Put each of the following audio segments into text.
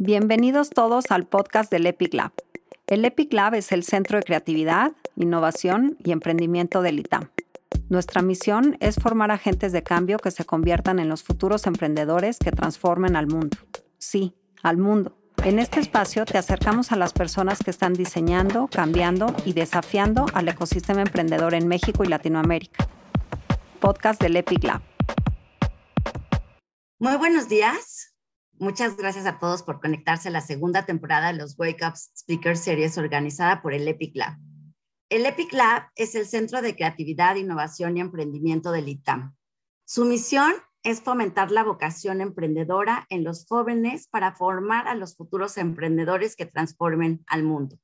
Bienvenidos todos al podcast del Epic Lab. El Epic Lab es el centro de creatividad, innovación y emprendimiento del ITAM. Nuestra misión es formar agentes de cambio que se conviertan en los futuros emprendedores que transformen al mundo. Sí, al mundo. En este espacio te acercamos a las personas que están diseñando, cambiando y desafiando al ecosistema emprendedor en México y Latinoamérica. Podcast del Epic Lab. Muy buenos días. Muchas gracias a todos por conectarse a la segunda temporada de los Wake Up Speaker Series organizada por el Epic Lab. El Epic Lab es el centro de creatividad, innovación y emprendimiento del ITAM. Su misión es fomentar la vocación emprendedora en los jóvenes para formar a los futuros emprendedores que transformen al mundo.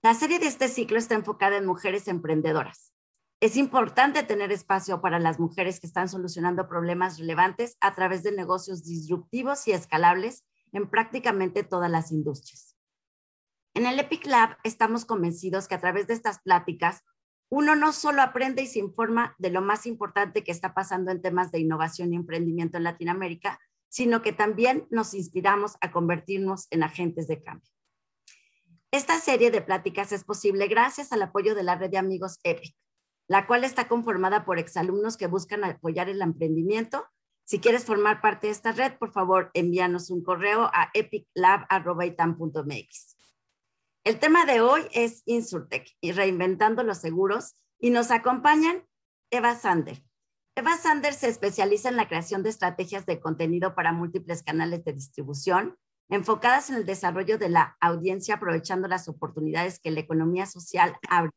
La serie de este ciclo está enfocada en mujeres emprendedoras. Es importante tener espacio para las mujeres que están solucionando problemas relevantes a través de negocios disruptivos y escalables en prácticamente todas las industrias. En el Epic Lab estamos convencidos que a través de estas pláticas uno no solo aprende y se informa de lo más importante que está pasando en temas de innovación y emprendimiento en Latinoamérica, sino que también nos inspiramos a convertirnos en agentes de cambio. Esta serie de pláticas es posible gracias al apoyo de la red de amigos EPIC, la cual está conformada por exalumnos que buscan apoyar el emprendimiento. Si quieres formar parte de esta red, por favor, envíanos un correo a epiclab.itam.mx. El tema de hoy es Insurtech y reinventando los seguros y nos acompañan Eva Sander. Eva Sander se especializa en la creación de estrategias de contenido para múltiples canales de distribución, enfocadas en el desarrollo de la audiencia aprovechando las oportunidades que la economía social abre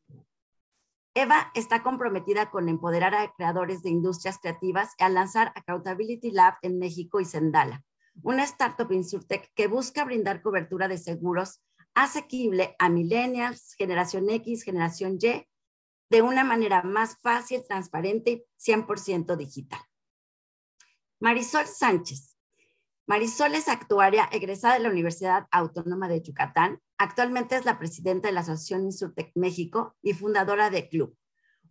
Eva está comprometida con empoderar a creadores de industrias creativas y a lanzar Accountability Lab en México y Sendala, una startup insurtech que busca brindar cobertura de seguros asequible a millennials, generación X, generación Y, de una manera más fácil, transparente y 100% digital. Marisol Sánchez. Marisol es actuaria egresada de la Universidad Autónoma de Yucatán Actualmente es la presidenta de la Asociación Insurtech México y fundadora de Club,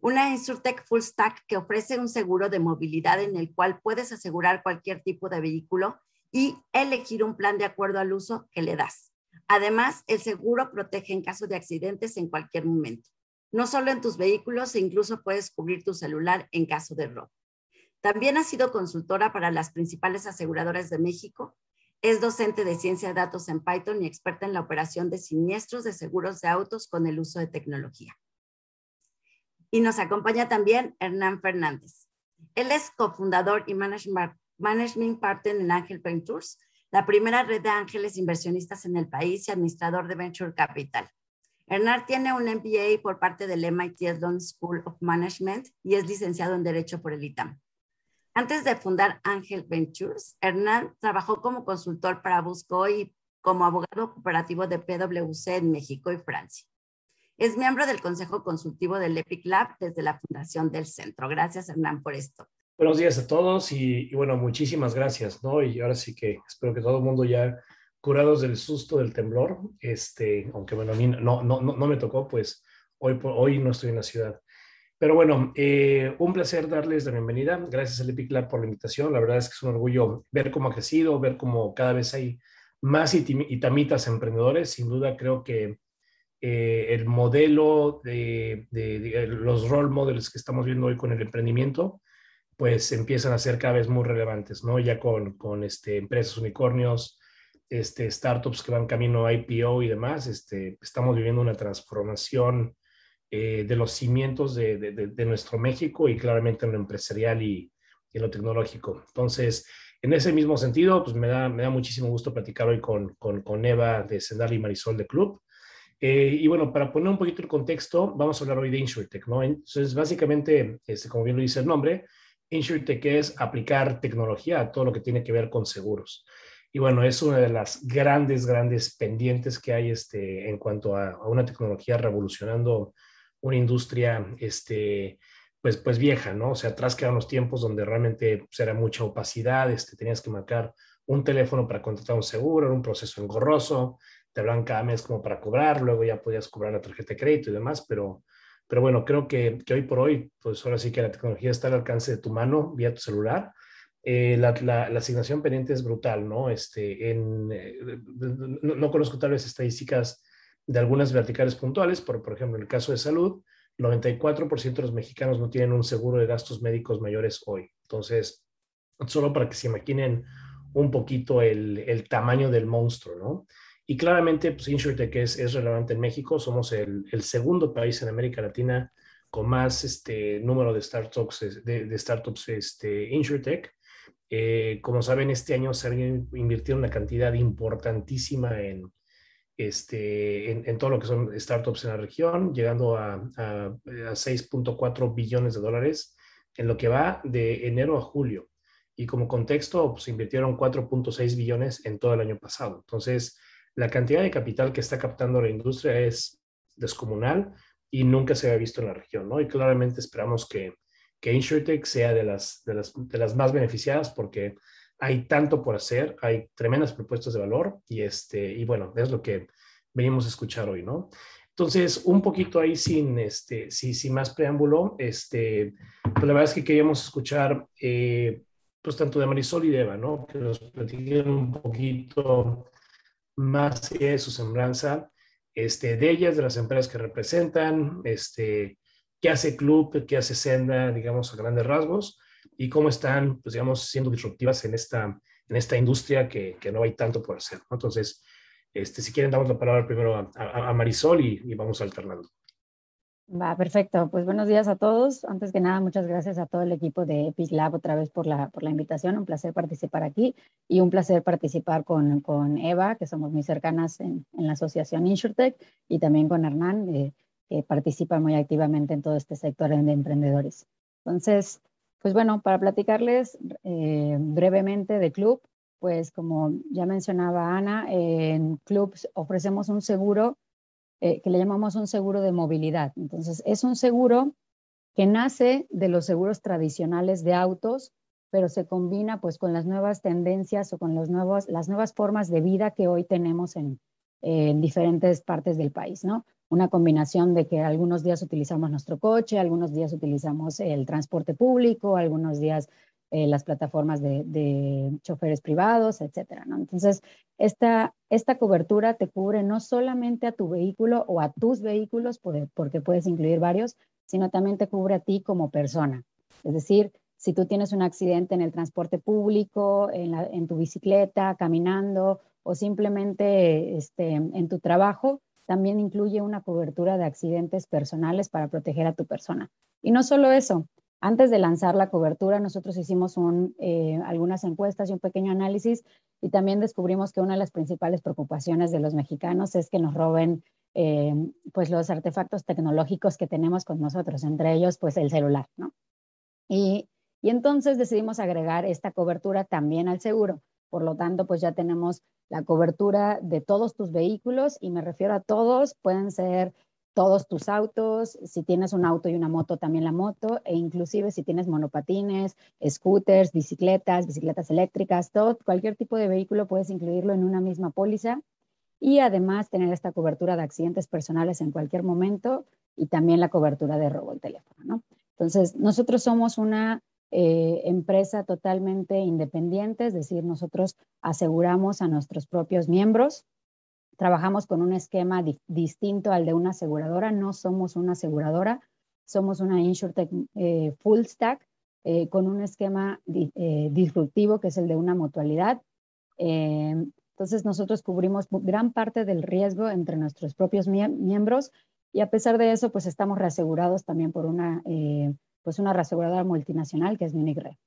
una Insurtech Full Stack que ofrece un seguro de movilidad en el cual puedes asegurar cualquier tipo de vehículo y elegir un plan de acuerdo al uso que le das. Además, el seguro protege en caso de accidentes en cualquier momento. No solo en tus vehículos, e incluso puedes cubrir tu celular en caso de robo. También ha sido consultora para las principales aseguradoras de México es docente de ciencia de datos en Python y experta en la operación de siniestros de seguros de autos con el uso de tecnología. Y nos acompaña también Hernán Fernández. Él es cofundador y management partner en Ángel Ventures, la primera red de ángeles inversionistas en el país y administrador de Venture Capital. Hernán tiene un MBA por parte del MIT Sloan School of Management y es licenciado en Derecho por el ITAM. Antes de fundar Ángel Ventures, Hernán trabajó como consultor para Busco y como abogado cooperativo de PwC en México y Francia. Es miembro del Consejo Consultivo del EPIC Lab desde la fundación del centro. Gracias, Hernán, por esto. Buenos días a todos y, bueno, muchísimas gracias, ¿no? Y ahora sí que espero que todo el mundo ya curados del susto del temblor, este, aunque bueno, a mí no, no, no, no me tocó, pues hoy, hoy no estoy en la ciudad. Pero bueno, eh, un placer darles la bienvenida. Gracias al Epic por la invitación. La verdad es que es un orgullo ver cómo ha crecido, ver cómo cada vez hay más itamitas emprendedores. Sin duda creo que eh, el modelo de, los role models que estamos viendo hoy con el emprendimiento, pues empiezan a ser cada vez muy relevantes, ¿no? Ya con, con este, empresas unicornios, este, startups que van camino a IPO y demás, este, estamos viviendo una transformación eh, de los cimientos de, de, nuestro México y claramente en lo empresarial y, en lo tecnológico. Entonces, en ese mismo sentido, pues me da, me da muchísimo gusto platicar hoy con, con, con Eva de Sendal y Marisol de Club. Eh, y bueno, para poner un poquito el contexto, vamos a hablar hoy de InsurTech, ¿no? Entonces, básicamente, este, como bien lo dice el nombre, InsurTech es aplicar tecnología a todo lo que tiene que ver con seguros. Y bueno, es una de las grandes, grandes pendientes que hay este, en cuanto a, a una tecnología revolucionando una industria, este, pues, pues vieja, ¿no? O sea, atrás quedan los tiempos donde realmente pues, era mucha opacidad, este, tenías que marcar un teléfono para contratar un seguro, era un proceso engorroso, te hablan cada mes como para cobrar, luego ya podías cobrar la tarjeta de crédito y demás, pero, pero bueno, creo que, que hoy por hoy, pues ahora sí que la tecnología está al alcance de tu mano vía tu celular eh, la, la, asignación pendiente es brutal, ¿no? Este, en, eh, no, conozco tal vez estadísticas de algunas verticales puntuales, por, por ejemplo, en el caso de salud, 94% de los mexicanos no tienen un seguro de gastos médicos mayores hoy. Entonces, solo para que se imaginen un poquito el, el tamaño del monstruo, ¿no? Y claramente, pues InsurTech es, es relevante en México. Somos el, el, segundo país en América Latina con más este, número de startups, de, de startups este, InsurTech. Eh, como saben, este año se ha invertido una cantidad importantísima en, este, en, todo lo que son startups en la región, llegando a, a, a 6.4 billones de dólares en lo que va de enero a julio. Y como contexto, pues invirtieron 4.6 billones en todo el año pasado. Entonces, la cantidad de capital que está captando la industria es descomunal y nunca se había visto en la región, ¿no? Y claramente esperamos que, que InsurTech sea de las, de, las, de las más beneficiadas porque hay tanto por hacer, hay tremendas propuestas de valor y, este, y bueno, es lo que venimos a escuchar hoy, ¿no? Entonces, un poquito ahí sin, este, sin, más preámbulo, este, pues la verdad es que queríamos escuchar, eh, pues tanto de Marisol y de Eva, ¿no? Que nos platiquen un poquito más de su semblanza, este, de ellas, de las empresas que representan, este, qué hace Club, qué hace Senda, digamos, a grandes rasgos, y cómo están, pues, digamos, siendo disruptivas en esta, en esta industria que, que no hay tanto por hacer. Entonces, este, si quieren, damos la palabra primero a, a, Marisol y, vamos alternando. Va, perfecto. Pues buenos días a todos. Antes que nada, muchas gracias a todo el equipo de Epic Lab otra vez por la, por la invitación. Un placer participar aquí y un placer participar con, con Eva, que somos muy cercanas en, en la asociación InsurTech, y también con Hernán, eh, que participa muy activamente en todo este sector de emprendedores. Entonces, pues bueno, para platicarles eh, brevemente de Club, pues como ya mencionaba Ana, en Club ofrecemos un seguro eh, que le llamamos un seguro de movilidad. Entonces, es un seguro que nace de los seguros tradicionales de autos, pero se combina pues con las nuevas tendencias o con los nuevos, las nuevas formas de vida que hoy tenemos en, en diferentes partes del país, ¿no? Una combinación de que algunos días utilizamos nuestro coche, algunos días utilizamos el transporte público, algunos días eh, las plataformas de, de, choferes privados, etcétera. Entonces, esta, esta cobertura te cubre no solamente a tu vehículo o a tus vehículos, porque puedes incluir varios, sino también te cubre a ti como persona. Es decir, si tú tienes un accidente en el transporte público, en tu bicicleta, caminando o simplemente este, en tu trabajo, también incluye una cobertura de accidentes personales para proteger a tu persona. Y no solo eso, antes de lanzar la cobertura, nosotros hicimos eh, algunas encuestas y un pequeño análisis y también descubrimos que una de las principales preocupaciones de los mexicanos es que nos roben eh, pues los artefactos tecnológicos que tenemos con nosotros, entre ellos pues el celular, ¿no? Y, y entonces decidimos agregar esta cobertura también al seguro. Por lo tanto, pues ya tenemos la cobertura de todos tus vehículos y me refiero a todos, pueden ser todos tus autos, si tienes un auto y una moto, también la moto, e inclusive si tienes monopatines, scooters, bicicletas, bicicletas eléctricas, todo, cualquier tipo de vehículo puedes incluirlo en una misma póliza y además tener esta cobertura de accidentes personales en cualquier momento y también la cobertura de robo del teléfono, ¿no? Entonces, nosotros somos una eh, empresa totalmente independiente, es decir, nosotros aseguramos a nuestros propios miembros, trabajamos con un esquema di distinto al de una aseguradora, no somos una aseguradora, somos una InsurTech eh, full stack eh, con un esquema eh, disruptivo que es el de una mutualidad. Entonces nosotros cubrimos gran parte del riesgo entre nuestros propios mie miembros y a pesar de eso, pues estamos reasegurados también por una, pues una reaseguradora multinacional que es Munich Re.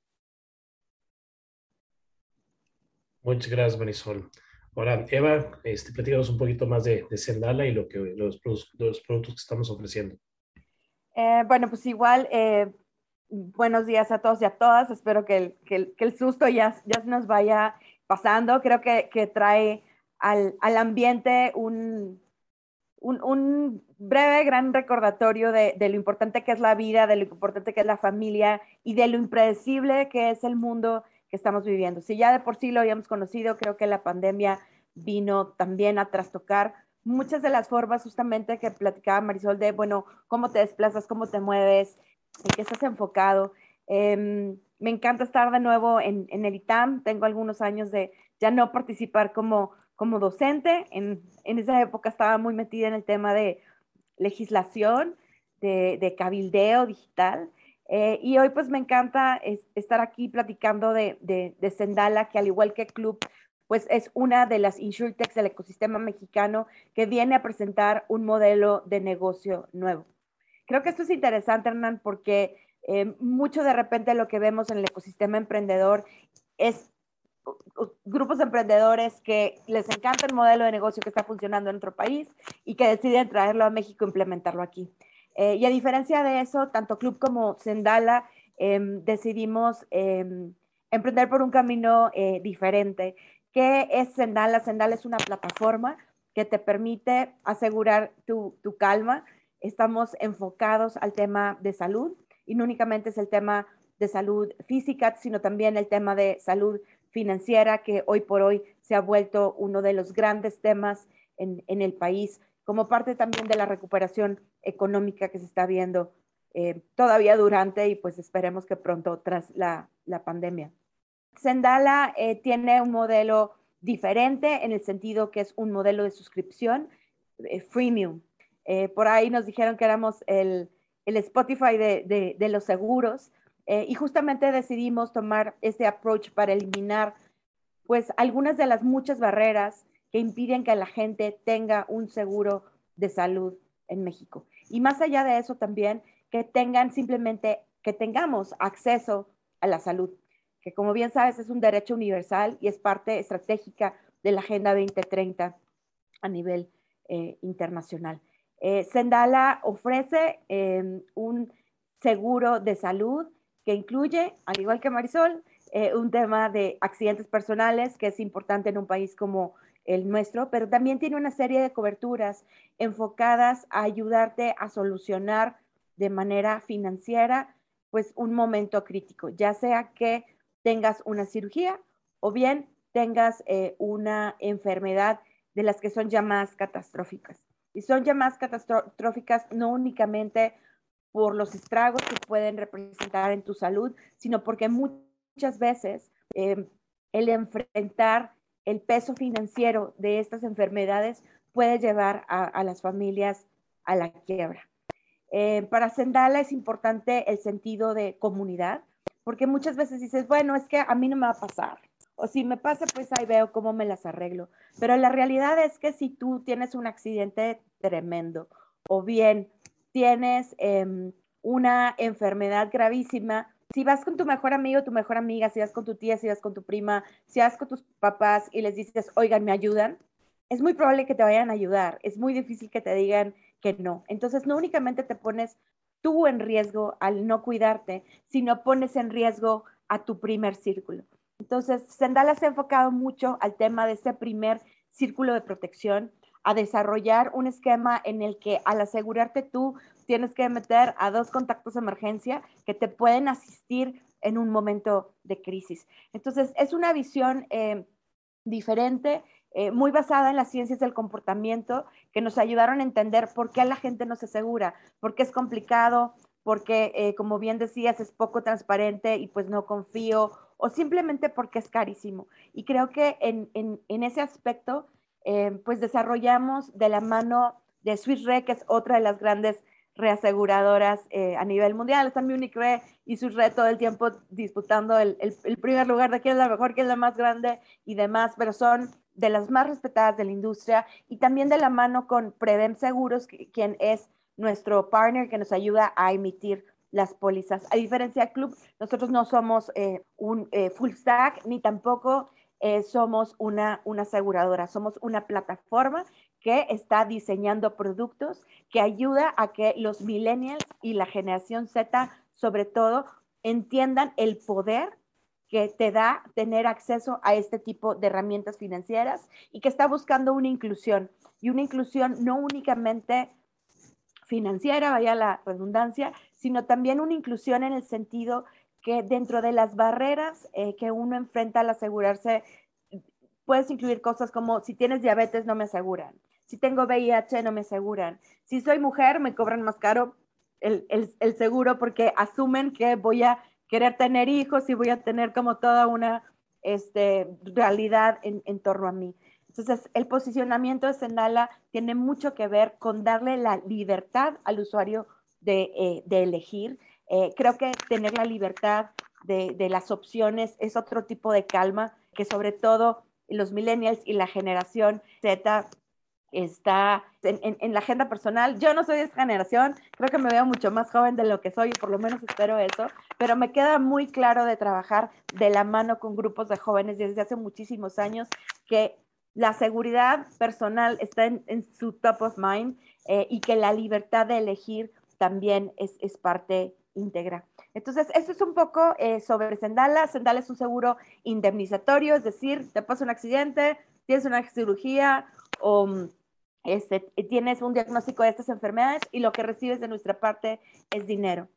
Muchas gracias, Marisol. Ahora, Eva, este, platícanos un poquito más de, de Sendala y lo que, los, los productos que estamos ofreciendo. Eh, bueno, pues igual, eh, buenos días a todos y a todas. Espero que el, que el, que el susto ya, ya se nos vaya pasando. Creo que, que trae al, al ambiente un, un, un, breve, gran recordatorio de, de, lo importante que es la vida, de lo importante que es la familia y de lo impredecible que es el mundo que estamos viviendo. Si ya de por sí lo habíamos conocido, creo que la pandemia vino también a trastocar muchas de las formas justamente que platicaba Marisol de, bueno, cómo te desplazas, cómo te mueves, en qué estás enfocado. Eh, me encanta estar de nuevo en, el ITAM. Tengo algunos años de ya no participar como, como docente. En, esa época estaba muy metida en el tema de legislación, de, cabildeo digital. Eh, y hoy pues me encanta estar aquí platicando de, de, Sendala, que al igual que Club, pues es una de las insurtechs del ecosistema mexicano que viene a presentar un modelo de negocio nuevo. Creo que esto es interesante, Hernán, porque eh, mucho de repente lo que vemos en el ecosistema emprendedor es grupos de emprendedores que les encanta el modelo de negocio que está funcionando en otro país y que deciden traerlo a México e implementarlo aquí. Eh, y a diferencia de eso, tanto Club como Sendala em, decidimos em, emprender por un camino eh, diferente. ¿Qué es Sendala? Sendala es una plataforma que te permite asegurar tu, tu calma. Estamos enfocados al tema de salud y no únicamente es el tema de salud física, sino también el tema de salud financiera, que hoy por hoy se ha vuelto uno de los grandes temas en, el país, como parte también de la recuperación económica que se está viendo eh, todavía durante y pues esperemos que pronto tras la, pandemia. Sendala eh, tiene un modelo diferente en el sentido que es un modelo de suscripción eh, freemium. por ahí nos dijeron que éramos el, el Spotify de, los seguros. Eh, y justamente decidimos tomar este approach para eliminar pues algunas de las muchas barreras que impiden que la gente tenga un seguro de salud en México. Y más allá de eso también, que tengan simplemente, que tengamos acceso a la salud, que como bien sabes es un derecho universal y es parte estratégica de la Agenda 2030 a nivel eh, internacional. Eh, Sendala ofrece em, un seguro de salud que incluye, al igual que Marisol, eh, un tema de accidentes personales, que es importante en un país como el nuestro, pero también tiene una serie de coberturas enfocadas a ayudarte a solucionar de manera financiera, pues un momento crítico, ya sea que tengas una cirugía o bien tengas eh, una enfermedad de las que son llamadas catastróficas. Y son más catastróficas no únicamente por los estragos que pueden representar en tu salud, sino porque muchas veces em, el enfrentar el peso financiero de estas enfermedades puede llevar a, las familias a la quiebra. Em, para Sendala es importante el sentido de comunidad, porque muchas veces dices, bueno, es que a mí no me va a pasar, o si me pasa, pues ahí veo cómo me las arreglo. Pero la realidad es que si tú tienes un accidente tremendo o bien tienes em, una enfermedad gravísima, si vas con tu mejor amigo, tu mejor amiga, si vas con tu tía, si vas con tu prima, si vas con tus papás y les dices, oigan, ¿me ayudan? Es muy probable que te vayan a ayudar. Es muy difícil que te digan que no. Entonces, no únicamente te pones tú en riesgo al no cuidarte, sino pones en riesgo a tu primer círculo. Entonces, Sendala se ha enfocado mucho al tema de ese primer círculo de protección, a desarrollar un esquema en el que al asegurarte tú tienes que meter a dos contactos de emergencia que te pueden asistir en un momento de crisis. Entonces, es una visión eh, diferente, eh, muy basada en las ciencias del comportamiento, que nos ayudaron a entender por qué la gente no se asegura, por qué es complicado, porque, eh, como bien decías, es poco transparente y pues no confío o simplemente porque es carísimo. Y creo que en, en, ese aspecto, eh, pues desarrollamos de la mano de Swiss Re, que es otra de las grandes reaseguradoras eh, a nivel mundial. Están Munich Re y Swiss Re todo el tiempo disputando el, primer lugar de quién es la mejor, quién es la más grande y demás, pero son de las más respetadas de la industria y también de la mano con Prevem Seguros, quien es nuestro partner que nos ayuda a emitir las pólizas. A diferencia de Club, nosotros no somos eh, un full stack ni tampoco eh, somos una, una aseguradora, somos una plataforma que está diseñando productos que ayuda a que los millennials y la generación Z, sobre todo, entiendan el poder que te da tener acceso a este tipo de herramientas financieras y que está buscando una inclusión y una inclusión no únicamente financiera, vaya la redundancia, sino también una inclusión en el sentido que dentro de las barreras eh, que uno enfrenta al asegurarse, puedes incluir cosas como si tienes diabetes no me aseguran, si tengo VIH no me aseguran, si soy mujer me cobran más caro el, el, seguro porque asumen que voy a querer tener hijos y voy a tener como toda una este, realidad en, en torno a mí. Entonces, el posicionamiento de Sendala tiene mucho que ver con darle la libertad al usuario de, eh, de elegir. Eh, creo que tener la libertad de, de, las opciones es otro tipo de calma que sobre todo los millennials y la generación Z está en, en, la agenda personal. Yo no soy de esa generación, creo que me veo mucho más joven de lo que soy, por lo menos espero eso, pero me queda muy claro de trabajar de la mano con grupos de jóvenes desde hace muchísimos años que la seguridad personal está en, en su top of mind eh, y que la libertad de elegir también es, es parte íntegra. Entonces, esto es un poco eh, sobre Sendala. Sendala es un seguro indemnizatorio, es decir, te pasa un accidente, tienes una cirugía o mm, este, tienes un diagnóstico de estas enfermedades y lo que recibes de nuestra parte es dinero.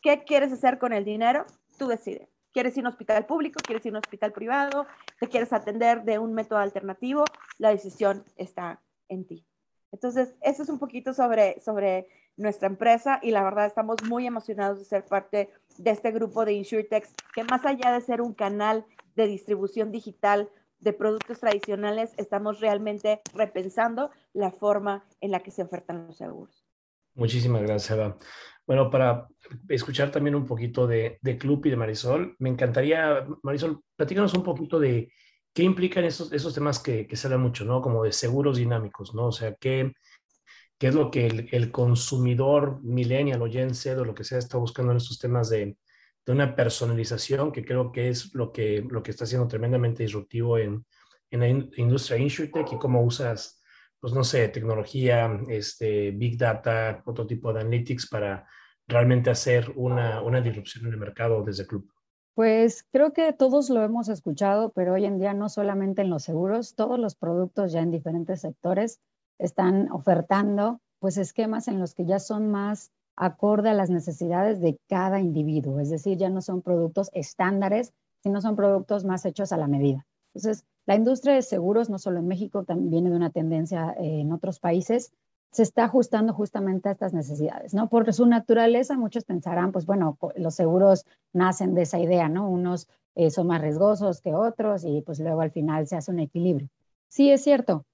¿Qué quieres hacer con el dinero? Tú decides. ¿Quieres ir a un hospital público? ¿Quieres ir a un hospital privado? ¿Te quieres atender de un método alternativo? La decisión está en ti. Entonces, eso es un poquito sobre, sobre nuestra empresa y la verdad estamos muy emocionados de ser parte de este grupo de InsurTechs que más allá de ser un canal de distribución digital de productos tradicionales, estamos realmente repensando la forma en la que se ofertan los seguros. Muchísimas gracias, Eva. Bueno, para escuchar también un poquito de, de Club y de Marisol, me encantaría, Marisol, platícanos un poquito de qué implican esos, esos temas que, que se hablan mucho, ¿no? Como de seguros dinámicos, ¿no? O sea, qué, qué es lo que el, el consumidor millennial o Gen Z o lo que sea está buscando en estos temas de, de una personalización que creo que es lo que, lo que está siendo tremendamente disruptivo en, en la industria InsurTech y cómo usas, pues no sé, tecnología, este, Big Data, otro tipo de analytics para realmente hacer una, una disrupción en el mercado desde Club. Pues creo que todos lo hemos escuchado, pero hoy en día no solamente en los seguros, todos los productos ya en diferentes sectores están ofertando pues esquemas en los que ya son más acorde a las necesidades de cada individuo, es decir, ya no son productos estándares, sino son productos más hechos a la medida. Entonces, la industria de seguros, no solo en México, también viene de una tendencia eh, en otros países, se está ajustando justamente a estas necesidades, ¿no? Por su naturaleza, muchos pensarán, pues bueno, los seguros nacen de esa idea, ¿no? Unos eh, son más riesgosos que otros y pues luego al final se hace un equilibrio. Sí, es cierto.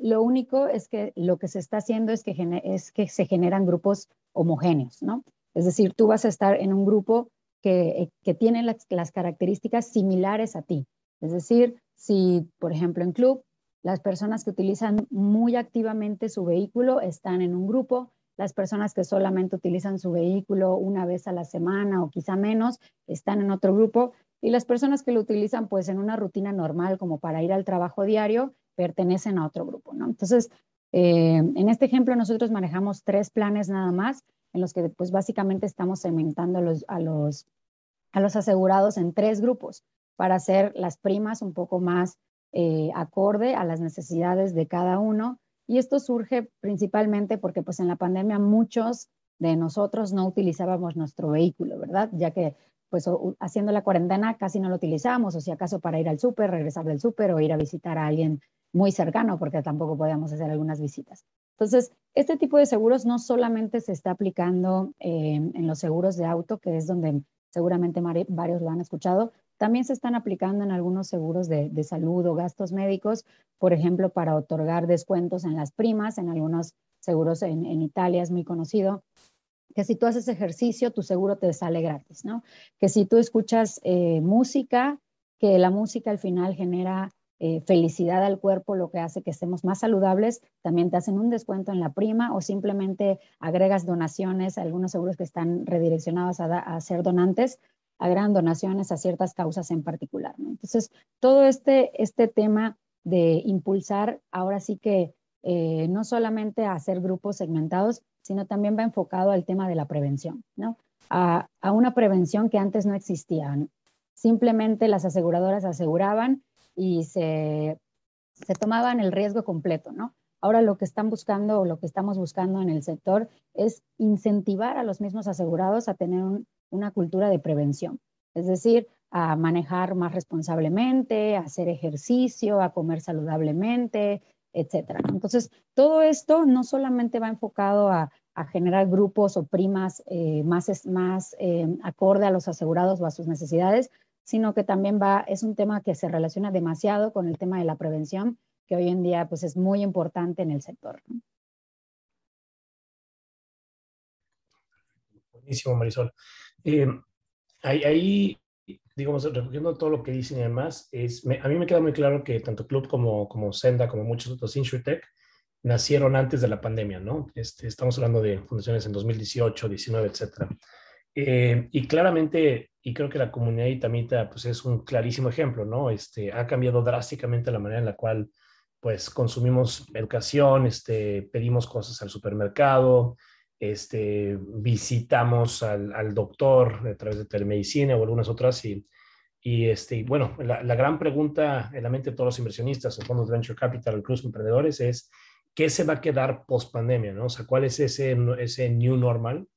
Lo único es que lo que se está haciendo es que, es que se generan grupos homogéneos, ¿no? Es decir, tú vas a estar en un grupo que, eh, que tiene las, las características similares a ti. Es decir, si, por ejemplo, en club, las personas que utilizan muy activamente su vehículo están en un grupo, las personas que solamente utilizan su vehículo una vez a la semana o quizá menos están en otro grupo y las personas que lo utilizan pues en una rutina normal como para ir al trabajo diario pertenecen a otro grupo, ¿no? Entonces, eh, en este ejemplo nosotros manejamos tres planes nada más en los que pues básicamente estamos segmentando los, a los, a los asegurados en tres grupos para hacer las primas un poco más eh, acorde a las necesidades de cada uno. Y esto surge principalmente porque pues en la pandemia muchos de nosotros no utilizábamos nuestro vehículo, ¿verdad? Ya que pues haciendo la cuarentena casi no lo utilizábamos, o si acaso para ir al súper, regresar del súper o ir a visitar a alguien muy cercano, porque tampoco podíamos hacer algunas visitas. Entonces, este tipo de seguros no solamente se está aplicando eh, en los seguros de auto, que es donde seguramente varios lo han escuchado, también se están aplicando en algunos seguros de, salud o gastos médicos, por ejemplo, para otorgar descuentos en las primas, en algunos seguros en Italia es muy conocido, que si tú haces ejercicio, tu seguro te sale gratis, ¿no? Que si tú escuchas eh, música, que la música al final genera eh, felicidad al cuerpo, lo que hace que estemos más saludables, también te hacen un descuento en la prima o simplemente agregas donaciones, algunos seguros que están redireccionados a, a ser donantes, agregan donaciones a ciertas causas en particular. Entonces, todo este, este tema de impulsar, ahora sí que eh, no solamente a hacer grupos segmentados, sino también va enfocado al tema de la prevención, ¿no? A, a una prevención que antes no existía. ¿no? Simplemente las aseguradoras aseguraban y se, se tomaban el riesgo completo, ¿no? Ahora lo que están buscando o lo que estamos buscando en el sector es incentivar a los mismos asegurados a tener una cultura de prevención, es decir, a manejar más responsablemente, a hacer ejercicio, a comer saludablemente, etcétera. Entonces, todo esto no solamente va enfocado a, generar grupos o primas eh, más, más eh, acorde a los asegurados o a sus necesidades, sino que también va, es un tema que se relaciona demasiado con el tema de la prevención, que hoy en día pues, es muy importante en el sector. Buenísimo, Marisol. Eh, ahí, digamos, recogiendo todo lo que dicen y demás, es, a mí me queda muy claro que tanto Club como, como Senda, como muchos otros InsurTech, nacieron antes de la pandemia, ¿no? Este, estamos hablando de fundaciones en 2018, 19, etcétera. Eh, y claramente, y creo que la comunidad itamita pues es un clarísimo ejemplo, ¿no? Este, ha cambiado drásticamente la manera en la cual pues consumimos educación, este, pedimos cosas al supermercado, este, visitamos al, al doctor a través de telemedicina o algunas otras y, y este, bueno, la, la, gran pregunta en la mente de todos los inversionistas, o fondos de venture capital, incluso emprendedores, es ¿qué se va a quedar post pandemia? ¿no? O sea, ¿cuál es ese, ese new normal?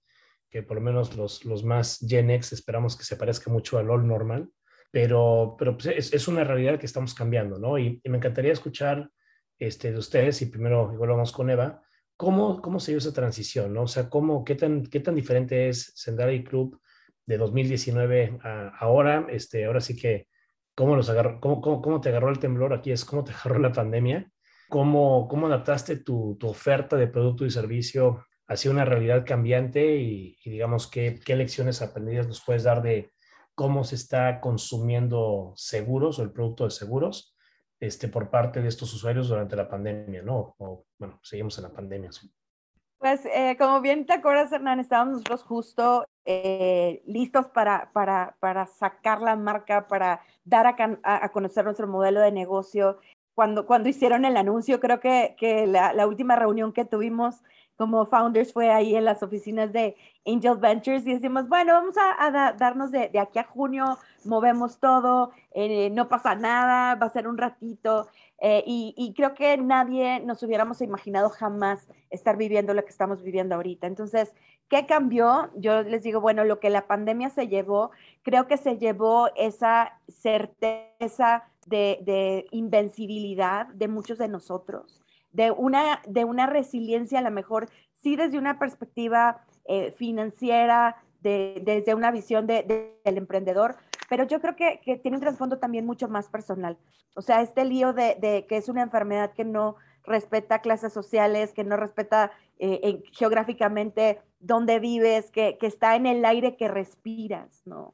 Que por lo menos los, los más Gen X esperamos que se parezca mucho al old normal, pero, pero pues es, es, una realidad que estamos cambiando, ¿no? Y, y, me encantaría escuchar este, de ustedes, y primero igual vamos con Eva, ¿cómo, cómo se dio esa transición, ¿no? O sea, ¿cómo, qué, tan, qué tan diferente es Sendari Club de 2019 a ahora? Este, ahora sí que, ¿cómo, los agarró, cómo, cómo, cómo te agarró el temblor? Aquí es cómo te agarró la pandemia cómo, cómo adaptaste tu, tu, oferta de producto y servicio hacia una realidad cambiante y, y, digamos, qué, qué lecciones aprendidas nos puedes dar de cómo se está consumiendo seguros o el producto de seguros este, por parte de estos usuarios durante la pandemia, ¿no? O, bueno, seguimos en la pandemia. ¿sí? Pues eh, como bien te acuerdas, Hernán, estábamos nosotros justo eh, listos para, para, para, sacar la marca, para dar a, a, conocer nuestro modelo de negocio cuando, cuando hicieron el anuncio, creo que, que la, la, última reunión que tuvimos como founders fue ahí en las oficinas de Angel Ventures y decimos, bueno, vamos a, darnos de, aquí a junio, movemos todo, eh, no pasa nada, va a ser un ratito. Eh, y, creo que nadie nos hubiéramos imaginado jamás estar viviendo lo que estamos viviendo ahorita. Entonces, ¿qué cambió? Yo les digo, bueno, lo que la pandemia se llevó, creo que se llevó esa certeza de, invencibilidad de muchos de nosotros, de una, de una resiliencia a lo mejor, sí desde una perspectiva eh, financiera, de, desde una visión de, del emprendedor, pero yo creo que, que, tiene un trasfondo también mucho más personal. O sea, este lío de, que es una enfermedad que no respeta clases sociales, que no respeta eh, geográficamente dónde vives, que, que, está en el aire que respiras, ¿no?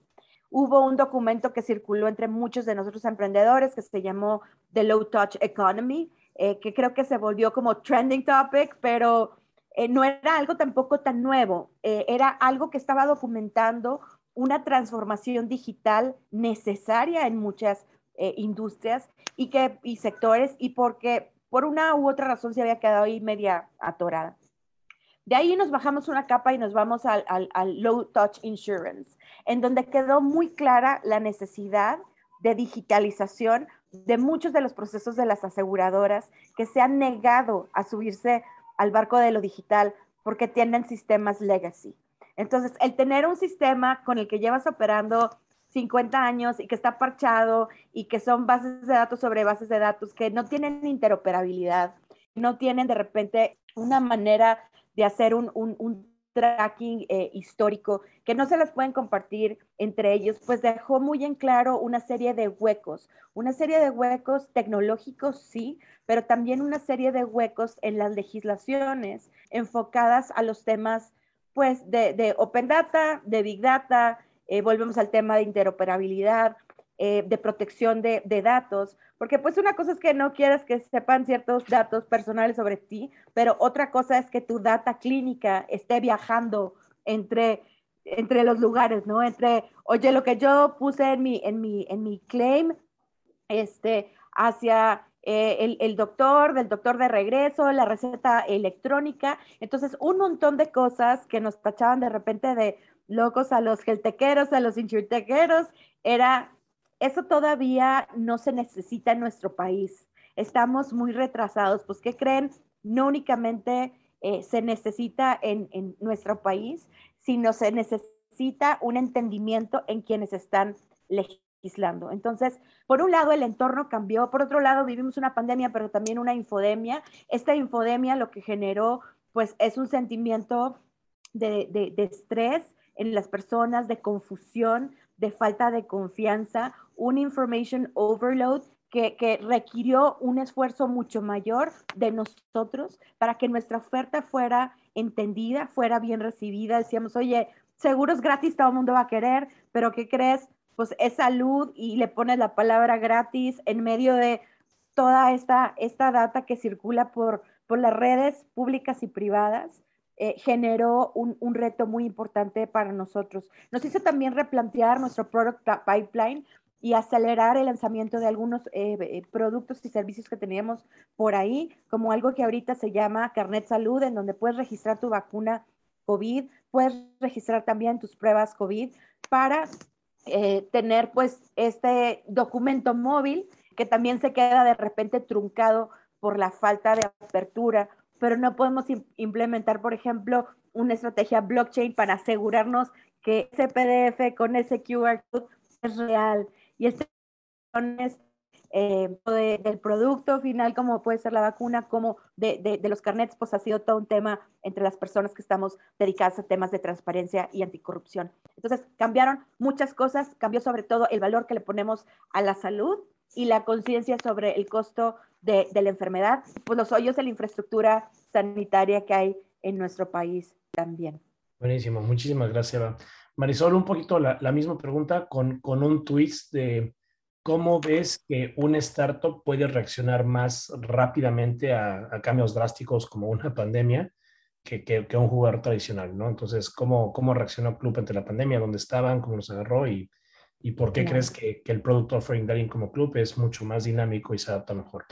hubo un documento que circuló entre muchos de nosotros emprendedores que se llamó The Low Touch Economy, eh, que creo que se volvió como trending topic, pero eh, no era algo tampoco tan nuevo, eh, era algo que estaba documentando una transformación digital necesaria en muchas eh, industrias y, que, y sectores y porque por una u otra razón se había quedado ahí media atorada. De ahí nos bajamos una capa y nos vamos al, al, al low touch insurance en donde quedó muy clara la necesidad de digitalización de muchos de los procesos de las aseguradoras que se han negado a subirse al barco de lo digital porque tienen sistemas legacy. Entonces, el tener un sistema con el que llevas operando 50 años y que está parchado y que son bases de datos sobre bases de datos que no tienen interoperabilidad, no tienen de repente una manera de hacer un, un, tracking eh, histórico que no se las pueden compartir entre ellos, pues dejó muy en claro una serie de huecos, una serie de huecos tecnológicos, sí, pero también una serie de huecos en las legislaciones enfocadas a los temas, pues, de, Open Data, de Big Data, eh, volvemos al tema de interoperabilidad, eh, de protección de, de, datos, porque pues una cosa es que no quieras que sepan ciertos datos personales sobre ti, pero otra cosa es que tu data clínica esté viajando entre, entre los lugares, ¿no? Entre, oye, lo que yo puse en mi, en mi, en mi claim, este, hacia eh, el, el, doctor, del doctor de regreso, la receta electrónica. Entonces, un montón de cosas que nos tachaban de repente de locos a los geltequeros, a los insurtequeros, era eso todavía no se necesita en nuestro país. Estamos muy retrasados. Pues, ¿qué creen? No únicamente eh, se necesita en, en, nuestro país, sino se necesita un entendimiento en quienes están legislando. Entonces, por un lado, el entorno cambió, por otro lado, vivimos una pandemia, pero también una infodemia. Esta infodemia lo que generó pues es un sentimiento de, de, estrés en las personas, de confusión, de falta de confianza, un information overload que, que, requirió un esfuerzo mucho mayor de nosotros para que nuestra oferta fuera entendida, fuera bien recibida. Decíamos, oye, seguros gratis todo el mundo va a querer, pero ¿qué crees? Pues es salud y le pones la palabra gratis en medio de toda esta, esta data que circula por, por las redes públicas y privadas. Eh, generó un, un, reto muy importante para nosotros. Nos hizo también replantear nuestro product pipeline y acelerar el lanzamiento de algunos eh, eh, productos y servicios que teníamos por ahí, como algo que ahorita se llama Carnet Salud, en donde puedes registrar tu vacuna COVID, puedes registrar también tus pruebas COVID para tener pues este documento móvil que también se queda de repente truncado por la falta de apertura, pero no podemos implementar, por ejemplo, una estrategia blockchain para asegurarnos que ese PDF con ese QR code es real y este eh, del producto final, como puede ser la vacuna, como de, de, los carnets, pues ha sido todo un tema entre las personas que estamos dedicadas a temas de transparencia y anticorrupción. Entonces, cambiaron muchas cosas, cambió sobre todo el valor que le ponemos a la salud y la conciencia sobre el costo de, de, la enfermedad, pues los hoyos de la infraestructura sanitaria que hay en nuestro país también. Buenísimo, muchísimas gracias, Marisol, un poquito la, la misma pregunta con, con, un twist de cómo ves que un startup puede reaccionar más rápidamente a, a cambios drásticos como una pandemia que, que, que, un jugador tradicional, ¿no? Entonces, ¿cómo, cómo reaccionó Club ante la pandemia? ¿Dónde estaban? ¿Cómo los agarró? Y, ¿Y por qué crees que, que, el product offering de alguien como Club es mucho más dinámico y se adapta mejor?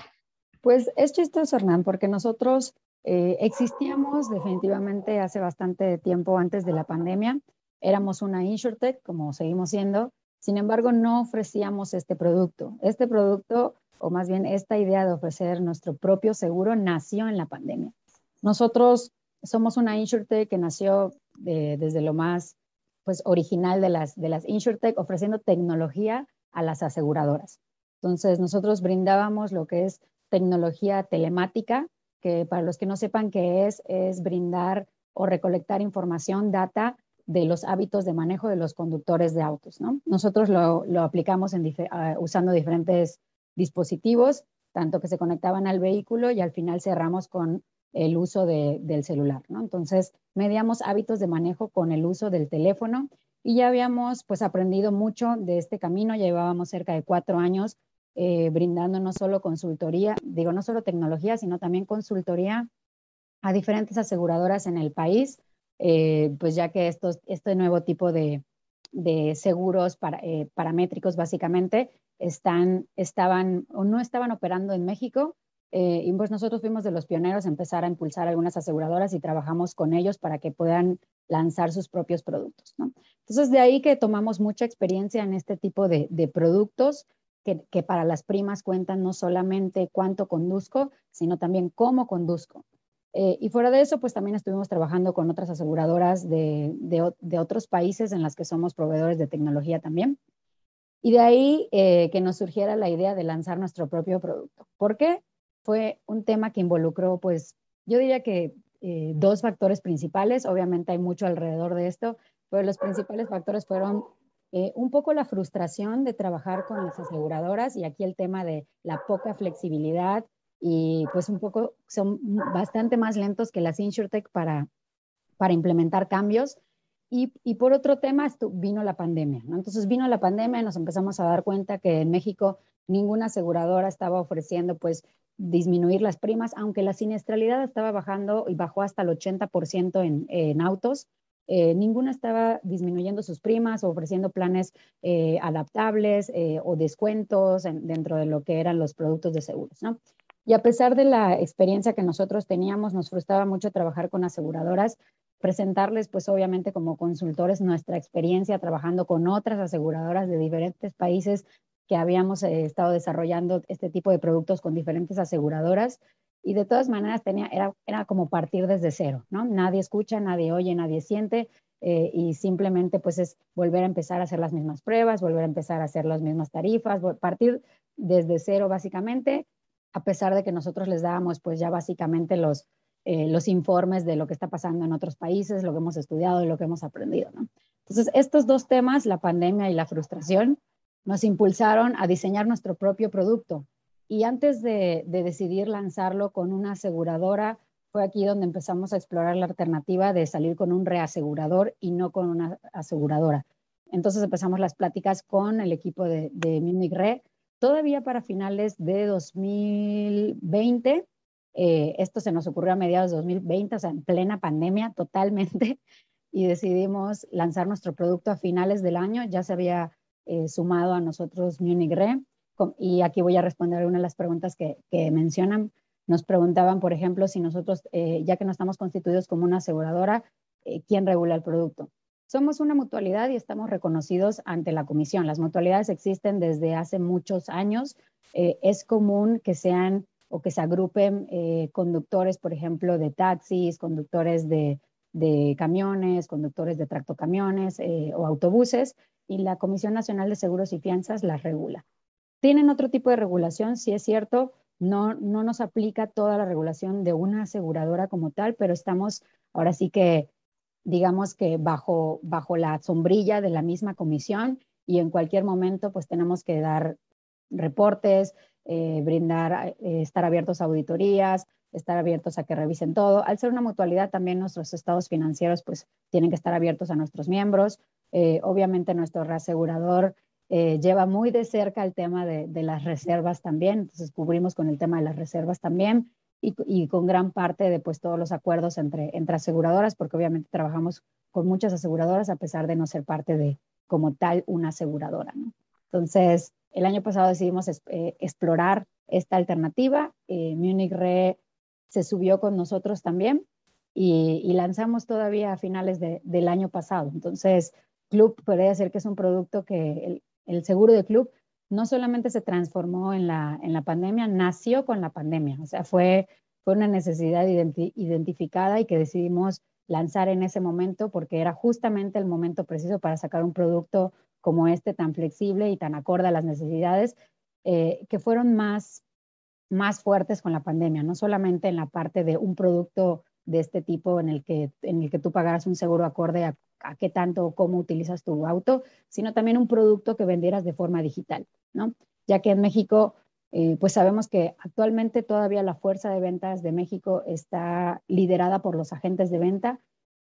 Pues es chistoso, Hernán, porque nosotros eh, existíamos definitivamente hace bastante tiempo antes de la pandemia. Éramos una insurtech, como seguimos siendo. Sin embargo, no ofrecíamos este producto. Este producto, o más bien esta idea de ofrecer nuestro propio seguro, nació en la pandemia. Nosotros somos una insurtech que nació de, desde lo más pues, original de las, de las InsurTech, ofreciendo tecnología a las aseguradoras. Entonces, nosotros brindábamos lo que es tecnología telemática, que para los que no sepan qué es, es brindar o recolectar información, data de los hábitos de manejo de los conductores de autos. ¿no? Nosotros lo, lo aplicamos en uh, usando diferentes dispositivos, tanto que se conectaban al vehículo y al final cerramos con el uso de, del celular, ¿no? Entonces, mediamos hábitos de manejo con el uso del teléfono y ya habíamos pues aprendido mucho de este camino, llevábamos cerca de cuatro años eh, brindando no solo consultoría, digo, no solo tecnología, sino también consultoría a diferentes aseguradoras en el país, eh, pues ya que estos, este nuevo tipo de, de seguros para, eh, paramétricos básicamente están, estaban o no estaban operando en México eh, y pues nosotros fuimos de los pioneros a empezar a impulsar algunas aseguradoras y trabajamos con ellos para que puedan lanzar sus propios productos. ¿no? Entonces, de ahí que tomamos mucha experiencia en este tipo de, de productos que, que, para las primas cuentan no solamente cuánto conduzco, sino también cómo conduzco. Eh, y fuera de eso, pues también estuvimos trabajando con otras aseguradoras de, de, de, otros países en las que somos proveedores de tecnología también. Y de ahí eh, que nos surgiera la idea de lanzar nuestro propio producto. ¿Por qué? Fue un tema que involucró, pues, yo diría que eh, dos factores principales. Obviamente hay mucho alrededor de esto, pero los principales factores fueron eh, un poco la frustración de trabajar con las aseguradoras y aquí el tema de la poca flexibilidad y pues un poco son bastante más lentos que las InsurTech para, para implementar cambios. Y, por otro tema vino la pandemia. Entonces vino la pandemia y nos empezamos a dar cuenta que en México ninguna aseguradora estaba ofreciendo pues disminuir las primas, aunque la siniestralidad estaba bajando y bajó hasta el 80% en, autos, eh, ninguna estaba disminuyendo sus primas o ofreciendo planes eh, adaptables eh, o descuentos dentro de lo que eran los productos de seguros, ¿no? Y a pesar de la experiencia que nosotros teníamos, nos frustraba mucho trabajar con aseguradoras, presentarles, pues obviamente como consultores, nuestra experiencia trabajando con otras aseguradoras de diferentes países que habíamos eh, estado desarrollando este tipo de productos con diferentes aseguradoras y de todas maneras tenía, era, era como partir desde cero, ¿no? Nadie escucha, nadie oye, nadie siente eh, y simplemente pues es volver a empezar a hacer las mismas pruebas, volver a empezar a hacer las mismas tarifas, partir desde cero básicamente, a pesar de que nosotros les dábamos pues ya básicamente los, eh, los informes de lo que está pasando en otros países, lo que hemos estudiado y lo que hemos aprendido. ¿no? Entonces, estos dos temas, la pandemia y la frustración, nos impulsaron a diseñar nuestro propio producto. Y antes de, de decidir lanzarlo con una aseguradora, fue aquí donde empezamos a explorar la alternativa de salir con un reasegurador y no con una aseguradora. Entonces empezamos las pláticas con el equipo de, de Munich Re, todavía para finales de 2020. Eh, esto se nos ocurrió a mediados de 2020, o sea, en plena pandemia totalmente, y decidimos lanzar nuestro producto a finales del año. Ya se había eh, sumado a nosotros Munich Re, y aquí voy a responder algunas de las preguntas que, mencionan. Nos preguntaban, por ejemplo, si nosotros, eh, ya que no estamos constituidos como una aseguradora, eh, ¿quién regula el producto? Somos una mutualidad y estamos reconocidos ante la comisión. Las mutualidades existen desde hace muchos años. Eh, es común que sean o que se agrupen conductores, por ejemplo, de taxis, conductores de camiones, conductores de tractocamiones o autobuses, y la Comisión Nacional de Seguros y Fianzas las regula. Tienen otro tipo de regulación, sí es cierto, no, no nos aplica toda la regulación de una aseguradora como tal, pero estamos ahora sí que, digamos que bajo, bajo la sombrilla de la misma comisión y en cualquier momento pues tenemos que dar reportes, eh, brindar, eh, estar abiertos a auditorías, estar abiertos a que revisen todo. Al ser una mutualidad, también nuestros estados financieros pues tienen que estar abiertos a nuestros miembros. Eh, obviamente nuestro reasegurador eh, lleva muy de cerca el tema de, las reservas también, entonces cubrimos con el tema de las reservas también y, con gran parte de pues, todos los acuerdos entre, aseguradoras, porque obviamente trabajamos con muchas aseguradoras a pesar de no ser parte de como tal una aseguradora. Entonces, el año pasado decidimos eh, explorar esta alternativa, eh, Munich Re se subió con nosotros también y, lanzamos todavía a finales del año pasado. Entonces, Club podría decir que es un producto que el seguro de club no solamente se transformó en la, en la pandemia, nació con la pandemia. O sea, fue, fue una necesidad identificada y que decidimos lanzar en ese momento porque era justamente el momento preciso para sacar un producto como este tan flexible y tan acorde a las necesidades eh, que fueron más, más fuertes con la pandemia, no solamente en la parte de un producto de este tipo en el que, en el que tú pagaras un seguro acorde a a qué tanto o cómo utilizas tu auto, sino también un producto que vendieras de forma digital, ¿no? Ya que en México, eh, pues sabemos que actualmente todavía la fuerza de ventas de México está liderada por los agentes de venta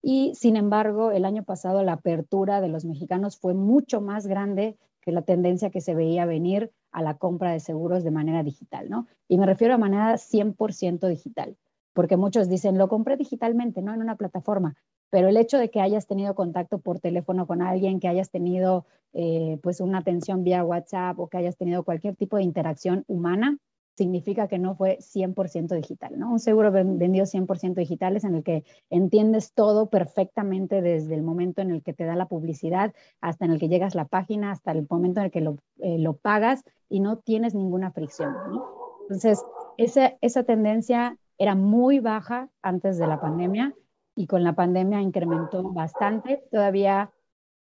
y sin embargo el año pasado la apertura de los mexicanos fue mucho más grande que la tendencia que se veía venir a la compra de seguros de manera digital, ¿no? Y me refiero a manera 100% digital, porque muchos dicen, lo compré digitalmente, ¿no? En una plataforma pero el hecho de que hayas tenido contacto por teléfono con alguien, que hayas tenido eh, pues una atención vía WhatsApp o que hayas tenido cualquier tipo de interacción humana, significa que no fue 100% digital, ¿no? Un seguro vendido 100% digital es en el que entiendes todo perfectamente desde el momento en el que te da la publicidad hasta en el que llegas a la página, hasta el momento en el que lo, eh, lo pagas y no tienes ninguna fricción, ¿no? Entonces, esa, esa tendencia era muy baja antes de la pandemia y con la pandemia incrementó bastante. Todavía,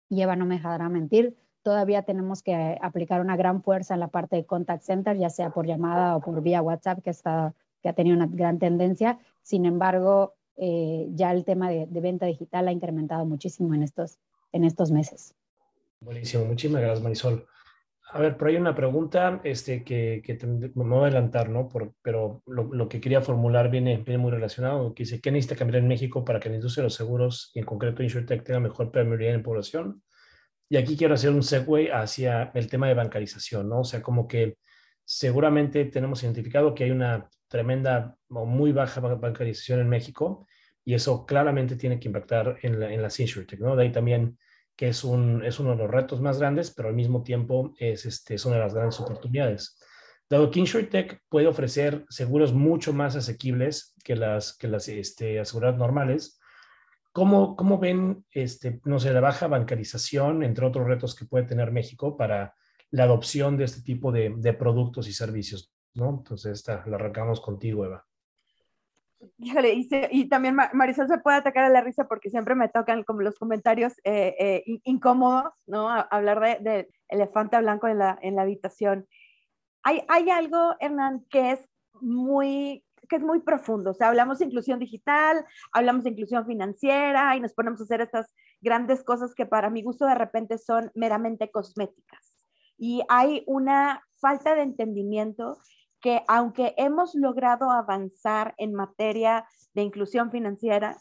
lleva no me dejará mentir, todavía tenemos que aplicar una gran fuerza en la parte de contact center, ya sea por llamada o por vía WhatsApp, que, está, que ha tenido una gran tendencia. Sin embargo, eh, ya el tema de, de, venta digital ha incrementado muchísimo en estos, en estos meses. Buenísimo, muchísimas gracias Marisol. A ver, pero hay una pregunta este, que, que me voy a adelantar, ¿no? Por, pero lo, lo, que quería formular viene, viene muy relacionado, que dice, ¿qué necesita cambiar en México para que la industria de los seguros, y en concreto InsurTech, tenga mejor permeabilidad en población? Y aquí quiero hacer un segue hacia el tema de bancarización, ¿no? O sea, como que seguramente tenemos identificado que hay una tremenda o muy baja bancarización en México, y eso claramente tiene que impactar en, la, en las InsurTech, ¿no? De ahí también que es, un, es uno de los retos más grandes, pero al mismo tiempo es, este, es una de las grandes oportunidades. Dado que InsurTech puede ofrecer seguros mucho más asequibles que las, que las este, aseguradoras normales, ¿cómo, ¿cómo ven, este, no sé, la baja bancarización, entre otros retos que puede tener México para la adopción de este tipo de, de productos y servicios? ¿no? Entonces, esta la arrancamos contigo, Eva. Híjole, y, y, también Marisol se puede atacar a la risa porque siempre me tocan como los comentarios eh, eh, incómodos, ¿no? hablar de, de, elefante blanco en la, en la habitación. Hay, hay algo, Hernán, que es muy que es muy profundo. O sea, hablamos de inclusión digital, hablamos de inclusión financiera y nos ponemos a hacer estas grandes cosas que para mi gusto de repente son meramente cosméticas. Y hay una falta de entendimiento que aunque hemos logrado avanzar en materia de inclusión financiera,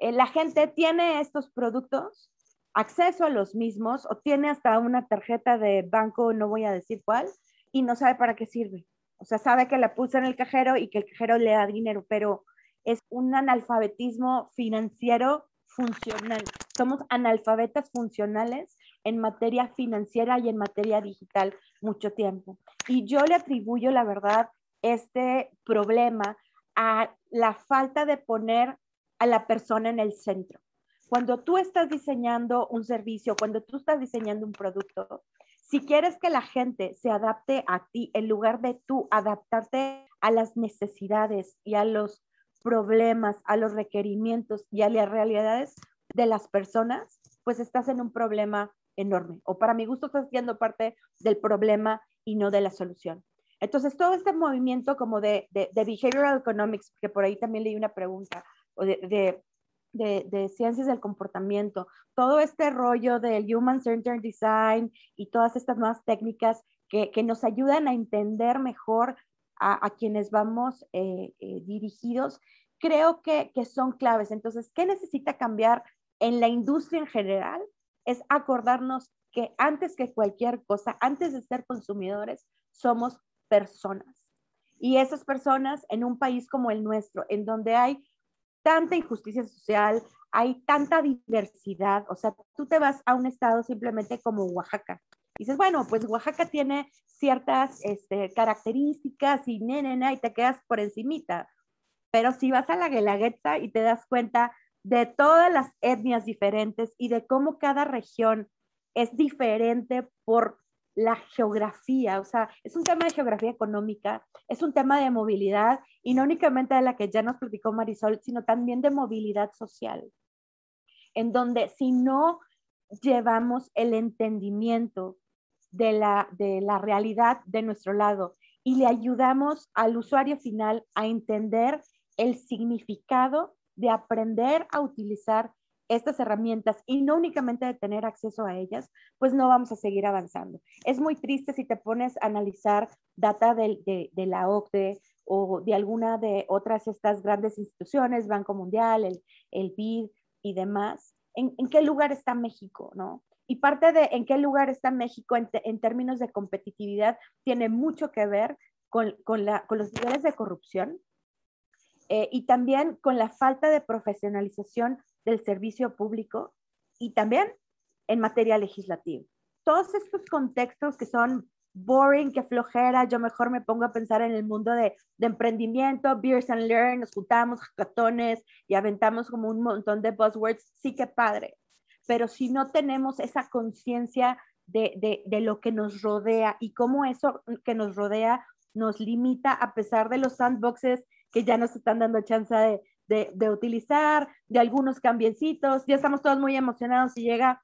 eh, la gente tiene estos productos, acceso a los mismos o tiene hasta una tarjeta de banco, no voy a decir cuál, y no sabe para qué sirve. O sea, sabe que la puso en el cajero y que el cajero le da dinero, pero es un analfabetismo financiero funcional. Somos analfabetas funcionales en materia financiera y en materia digital mucho tiempo. Y yo le atribuyo, la verdad, este problema a la falta de poner a la persona en el centro. Cuando tú estás diseñando un servicio, cuando tú estás diseñando un producto, si quieres que la gente se adapte a ti, en lugar de tú adaptarte a las necesidades y a los problemas, a los requerimientos y a las realidades de las personas, pues estás en un problema enorme. O para mi gusto estás siendo parte del problema y no de la solución. Entonces, todo este movimiento como de, de, behavioral economics, que por ahí también leí una pregunta, o de, de, ciencias del comportamiento, todo este rollo del Human Centered Design y todas estas nuevas técnicas que, que nos ayudan a entender mejor a, a quienes vamos eh, eh, dirigidos, creo que, que son claves. Entonces, ¿qué necesita cambiar en la industria en general? Es acordarnos que antes que cualquier cosa, antes de ser consumidores, somos personas. Y esas personas en un país como el nuestro, en donde hay tanta injusticia social, hay tanta diversidad, o sea, tú te vas a un estado simplemente como Oaxaca. Y dices, bueno, pues Oaxaca tiene ciertas este, características y nena, y te quedas por encimita. Pero si vas a la Guelaguetza y te das cuenta de todas las etnias diferentes y de cómo cada región es diferente por la geografía, o sea, es un tema de geografía económica, es un tema de movilidad y no únicamente de la que ya nos platicó Marisol, sino también de movilidad social, en donde si no llevamos el entendimiento de la, de la realidad de nuestro lado y le ayudamos al usuario final a entender el significado de aprender a utilizar estas herramientas y no únicamente de tener acceso a ellas, pues no vamos a seguir avanzando. Es muy triste si te pones a analizar data de, la OCDE o de alguna de otras estas grandes instituciones, Banco Mundial, el, el BID y demás, ¿en, qué lugar está México, no? Y parte de en qué lugar está México en, términos de competitividad tiene mucho que ver con, la, con los niveles de corrupción, eh, y también con la falta de profesionalización del servicio público y también en materia legislativa. Todos estos contextos que son boring, que flojera, yo mejor me pongo a pensar en el mundo de, de emprendimiento, beers and learn, nos juntamos hackatones y aventamos como un montón de buzzwords, sí que padre, pero si no tenemos esa conciencia de, de, de, lo que nos rodea y cómo eso que nos rodea nos limita a pesar de los sandboxes que ya nos están dando chance de, de, utilizar, de algunos cambiecitos. Ya estamos todos muy emocionados y llega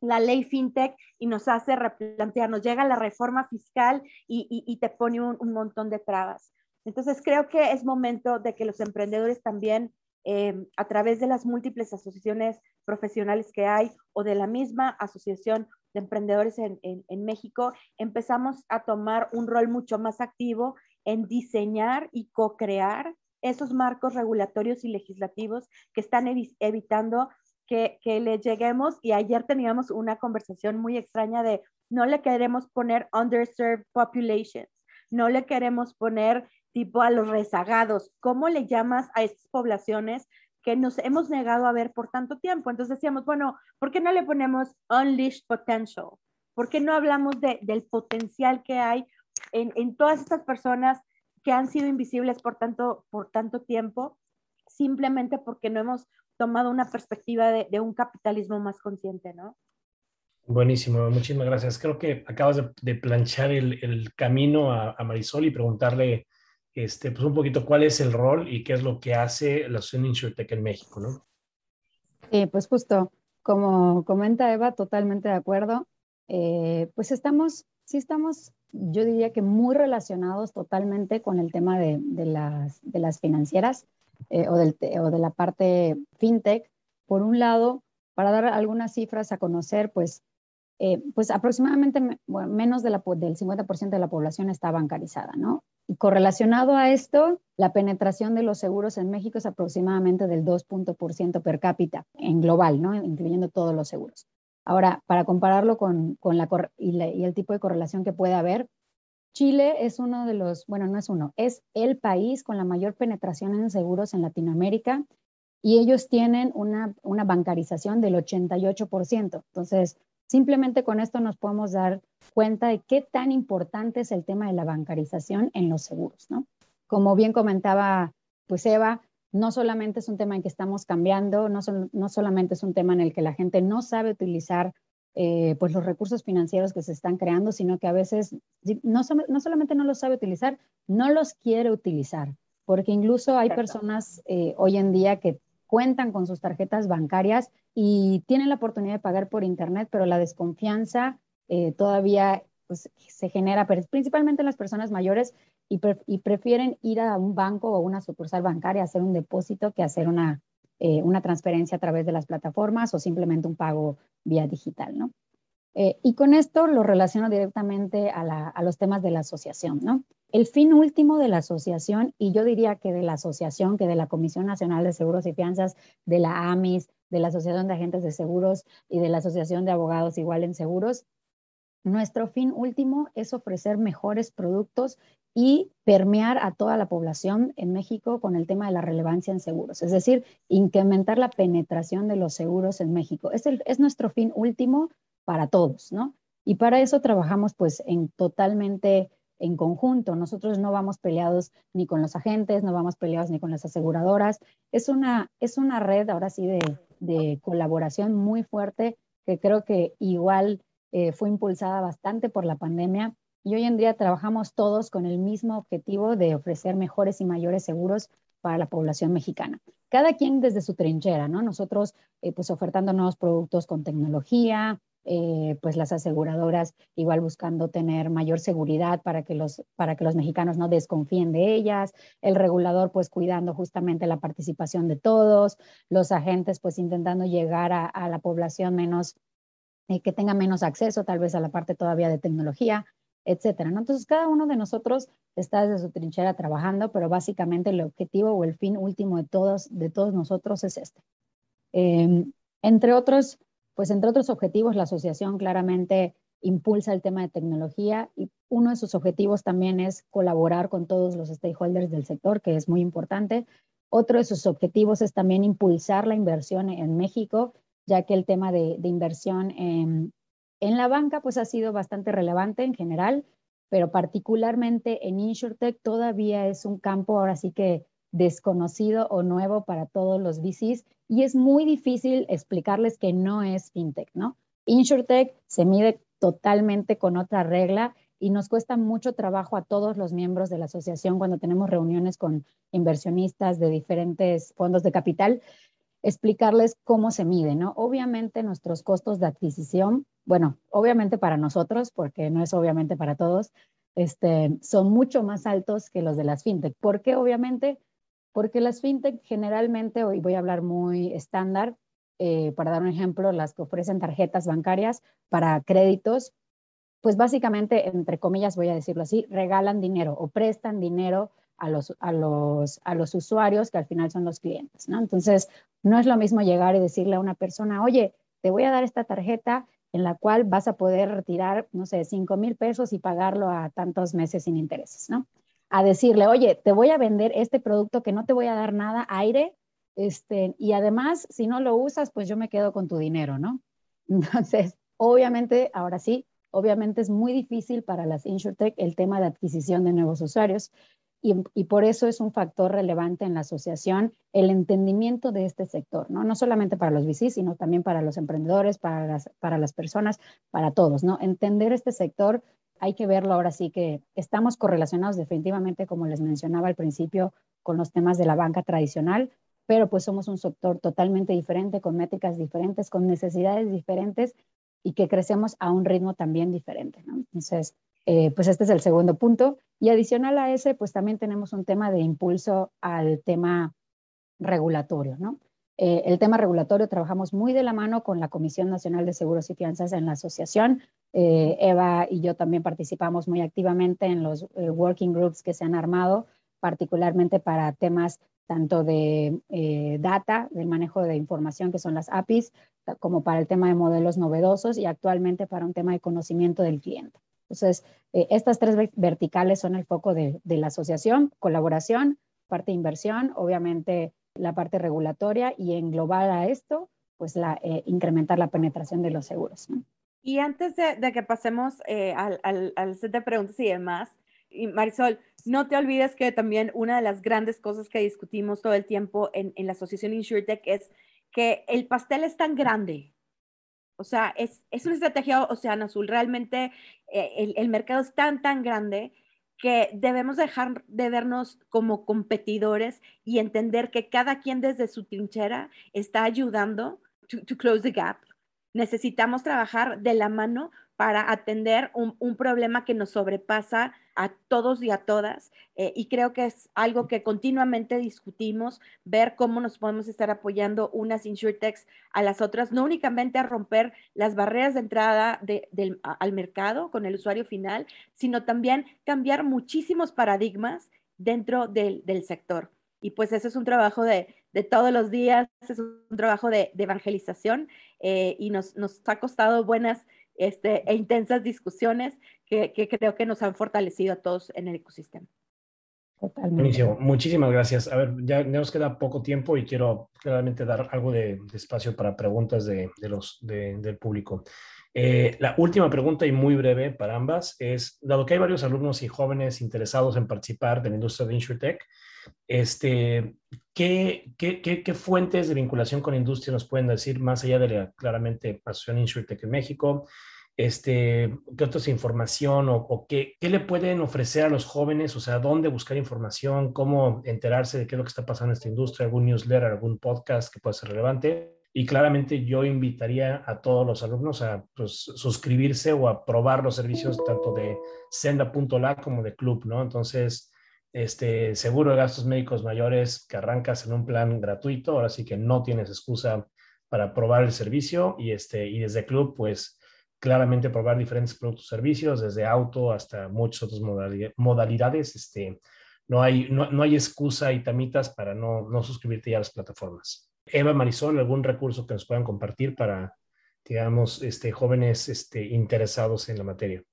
la ley fintech y nos hace replantearnos, llega la reforma fiscal y, te pone un, montón de trabas. Entonces creo que es momento de que los emprendedores también, eh, a través de las múltiples asociaciones profesionales que hay o de la misma asociación de emprendedores en, en México, empezamos a tomar un rol mucho más activo en diseñar y co-crear esos marcos regulatorios y legislativos que están evitando que, que le lleguemos. Y ayer teníamos una conversación muy extraña de no le queremos poner underserved populations, no le queremos poner tipo a los rezagados. ¿Cómo le llamas a estas poblaciones que nos hemos negado a ver por tanto tiempo? Entonces decíamos, bueno, ¿por qué no le ponemos unleashed potential? ¿Por qué no hablamos de, del potencial que hay en, en todas estas personas que han sido invisibles por tanto, por tanto tiempo, simplemente porque no hemos tomado una perspectiva de, un capitalismo más consciente, ¿no? Buenísimo, muchísimas gracias. Creo que acabas de, planchar el, camino a, Marisol y preguntarle este, pues un poquito cuál es el rol y qué es lo que hace la Asociación InsurTech en México, ¿no? Sí, pues justo, como comenta Eva, totalmente de acuerdo. Eh, pues estamos, sí estamos yo diría que muy relacionados totalmente con el tema de, las, de las, financieras eh, o, del, o, de la parte fintech. Por un lado, para dar algunas cifras a conocer, pues, eh, pues aproximadamente menos de la, del 50% de la población está bancarizada, ¿no? Y correlacionado a esto, la penetración de los seguros en México es aproximadamente del 2% per cápita en global, ¿no? Incluyendo todos los seguros. Ahora, para compararlo con, la, y, el tipo de correlación que puede haber, Chile es uno de los, bueno, no es uno, es el país con la mayor penetración en seguros en Latinoamérica y ellos tienen una, una bancarización del 88%. Entonces, simplemente con esto nos podemos dar cuenta de qué tan importante es el tema de la bancarización en los seguros, ¿no? Como bien comentaba, pues Eva, no solamente es un tema en que estamos cambiando, no, no solamente es un tema en el que la gente no sabe utilizar eh, pues los recursos financieros que se están creando, sino que a veces no, no, solamente no los sabe utilizar, no los quiere utilizar, porque incluso hay personas eh, hoy en día que cuentan con sus tarjetas bancarias y tienen la oportunidad de pagar por Internet, pero la desconfianza eh, todavía pues, se genera, principalmente en las personas mayores, y, prefieren ir a un banco o una sucursal bancaria a hacer un depósito que hacer una, eh, una transferencia a través de las plataformas o simplemente un pago vía digital, ¿no? Eh, y con esto lo relaciono directamente a, la, a, los temas de la asociación, ¿no? El fin último de la asociación, y yo diría que de la asociación, que de la Comisión Nacional de Seguros y Fianzas, de la AMIS, de la Asociación de Agentes de Seguros y de la Asociación de Abogados Igual en Seguros, nuestro fin último es ofrecer mejores productos y permear a toda la población en México con el tema de la relevancia en seguros, es decir, incrementar la penetración de los seguros en México. Es, es nuestro fin último para todos, ¿no? Y para eso trabajamos pues en totalmente en conjunto. Nosotros no vamos peleados ni con los agentes, no vamos peleados ni con las aseguradoras. Es una, es una red ahora sí de, de colaboración muy fuerte que creo que igual eh, fue impulsada bastante por la pandemia y hoy en día trabajamos todos con el mismo objetivo de ofrecer mejores y mayores seguros para la población mexicana. Cada quien desde su trinchera, ¿no? Nosotros, eh, pues, ofertando nuevos productos con tecnología, eh, pues las aseguradoras igual buscando tener mayor seguridad para que, los, para que los mexicanos no desconfíen de ellas, el regulador pues cuidando justamente la participación de todos, los agentes pues intentando llegar a, la población menos, eh, que tenga menos acceso tal vez a la parte todavía de tecnología etcétera. ¿no? Entonces, cada uno de nosotros está desde su trinchera trabajando, pero básicamente el objetivo o el fin último de todos, de todos nosotros es este. Em, entre otros, pues entre otros objetivos, la asociación claramente impulsa el tema de tecnología y uno de sus objetivos también es colaborar con todos los stakeholders del sector, que es muy importante. Otro de sus objetivos es también impulsar la inversión en México, ya que el tema de, de inversión en, en la banca, pues ha sido bastante relevante en general, pero particularmente en InsurTech todavía es un campo ahora sí que desconocido o nuevo para todos los VCs y es muy difícil explicarles que no es fintech, ¿no? InsurTech se mide totalmente con otra regla y nos cuesta mucho trabajo a todos los miembros de la asociación cuando tenemos reuniones con inversionistas de diferentes fondos de capital, explicarles cómo se mide, ¿no? Obviamente nuestros costos de adquisición bueno, obviamente para nosotros, porque no es obviamente para todos, este, son mucho más altos que los de las fintech. ¿Por qué? Obviamente, porque las fintech generalmente, hoy voy a hablar muy estándar, eh, para dar un ejemplo, las que ofrecen tarjetas bancarias para créditos, pues básicamente, entre comillas, voy a decirlo así, regalan dinero o prestan dinero a los, a los, a los usuarios que al final son los clientes, ¿no? Entonces, no es lo mismo llegar y decirle a una persona, oye, te voy a dar esta tarjeta en la cual vas a poder retirar, no sé, 5 mil pesos y pagarlo a tantos meses sin intereses, ¿no? A decirle, oye, te voy a vender este producto que no te voy a dar nada aire, este, y además, si no lo usas, pues yo me quedo con tu dinero, ¿no? Entonces, obviamente, ahora sí, obviamente es muy difícil para las InsurTech el tema de adquisición de nuevos usuarios y, por eso es un factor relevante en la asociación el entendimiento de este sector, ¿no? No solamente para los VCs, sino también para los emprendedores, para las, para las personas, para todos, ¿no? Entender este sector hay que verlo ahora sí que estamos correlacionados definitivamente, como les mencionaba al principio, con los temas de la banca tradicional, pero pues somos un sector totalmente diferente, con métricas diferentes, con necesidades diferentes y que crecemos a un ritmo también diferente, ¿no? Entonces, eh, pues este es el segundo punto. Y adicional a ese, pues también tenemos un tema de impulso al tema regulatorio, ¿no? Eh, el tema regulatorio trabajamos muy de la mano con la Comisión Nacional de Seguros y Fianzas en la asociación. Eh, Eva y yo también participamos muy activamente en los working groups que se han armado, particularmente para temas tanto de data, del manejo de información que son las APIs, como para el tema de modelos novedosos y actualmente para un tema de conocimiento del cliente. Entonces, eh, estas tres verticales son el foco de, la asociación, colaboración, parte de inversión, obviamente la parte regulatoria y englobar a esto, pues la, eh, incrementar la penetración de los seguros. Y antes de, que pasemos eh, al, al, set de preguntas y demás, y Marisol, no te olvides que también una de las grandes cosas que discutimos todo el tiempo en, en la asociación InsurTech es que el pastel es tan grande o sea, es, una estrategia Océano Azul. Realmente eh, el, mercado es tan, tan grande que debemos dejar de vernos como competidores y entender que cada quien desde su trinchera está ayudando to close the gap. Necesitamos trabajar de la mano para atender un, problema que nos sobrepasa a todos y a todas. Eh, y creo que es algo que continuamente discutimos, ver cómo nos podemos estar apoyando unas insurtechs a las otras, no únicamente a romper las barreras de entrada al mercado con el usuario final, sino también cambiar muchísimos paradigmas dentro del, sector. Y pues eso es un trabajo de, todos los días, es un trabajo de, evangelización eh, y nos, nos ha costado buenas este, e intensas discusiones que, creo que nos han fortalecido a todos en el ecosistema. Buenísimo, muchísimas gracias. A ver, ya, nos queda poco tiempo y quiero claramente dar algo de, espacio para preguntas de, los, del público. Eh, la última pregunta y muy breve para ambas es, dado que hay varios alumnos y jóvenes interesados en participar de la industria de InsurTech, este, ¿qué, qué, qué, fuentes de vinculación con la industria nos pueden decir, más allá de la claramente Asociación InsurTech en México? Este, ¿Qué otra información o, qué, qué, le pueden ofrecer a los jóvenes? O sea, ¿dónde buscar información? ¿Cómo enterarse de qué es lo que está pasando en esta industria? ¿Algún newsletter, algún podcast que pueda ser relevante? Y claramente yo invitaría a todos los alumnos a pues, suscribirse o a probar los servicios tanto de senda.la como de club, ¿no? Entonces, este seguro de gastos médicos mayores que arrancas en un plan gratuito, ahora sí que no tienes excusa para probar el servicio y, este, y desde club, pues claramente probar diferentes productos y servicios, desde auto hasta muchas otras modalidades. Este, no, hay, no, no hay excusa y tamitas para no, no suscribirte ya a las plataformas. Eva Marisol, ¿algún recurso que nos puedan compartir para, digamos, este, jóvenes este, interesados en la materia?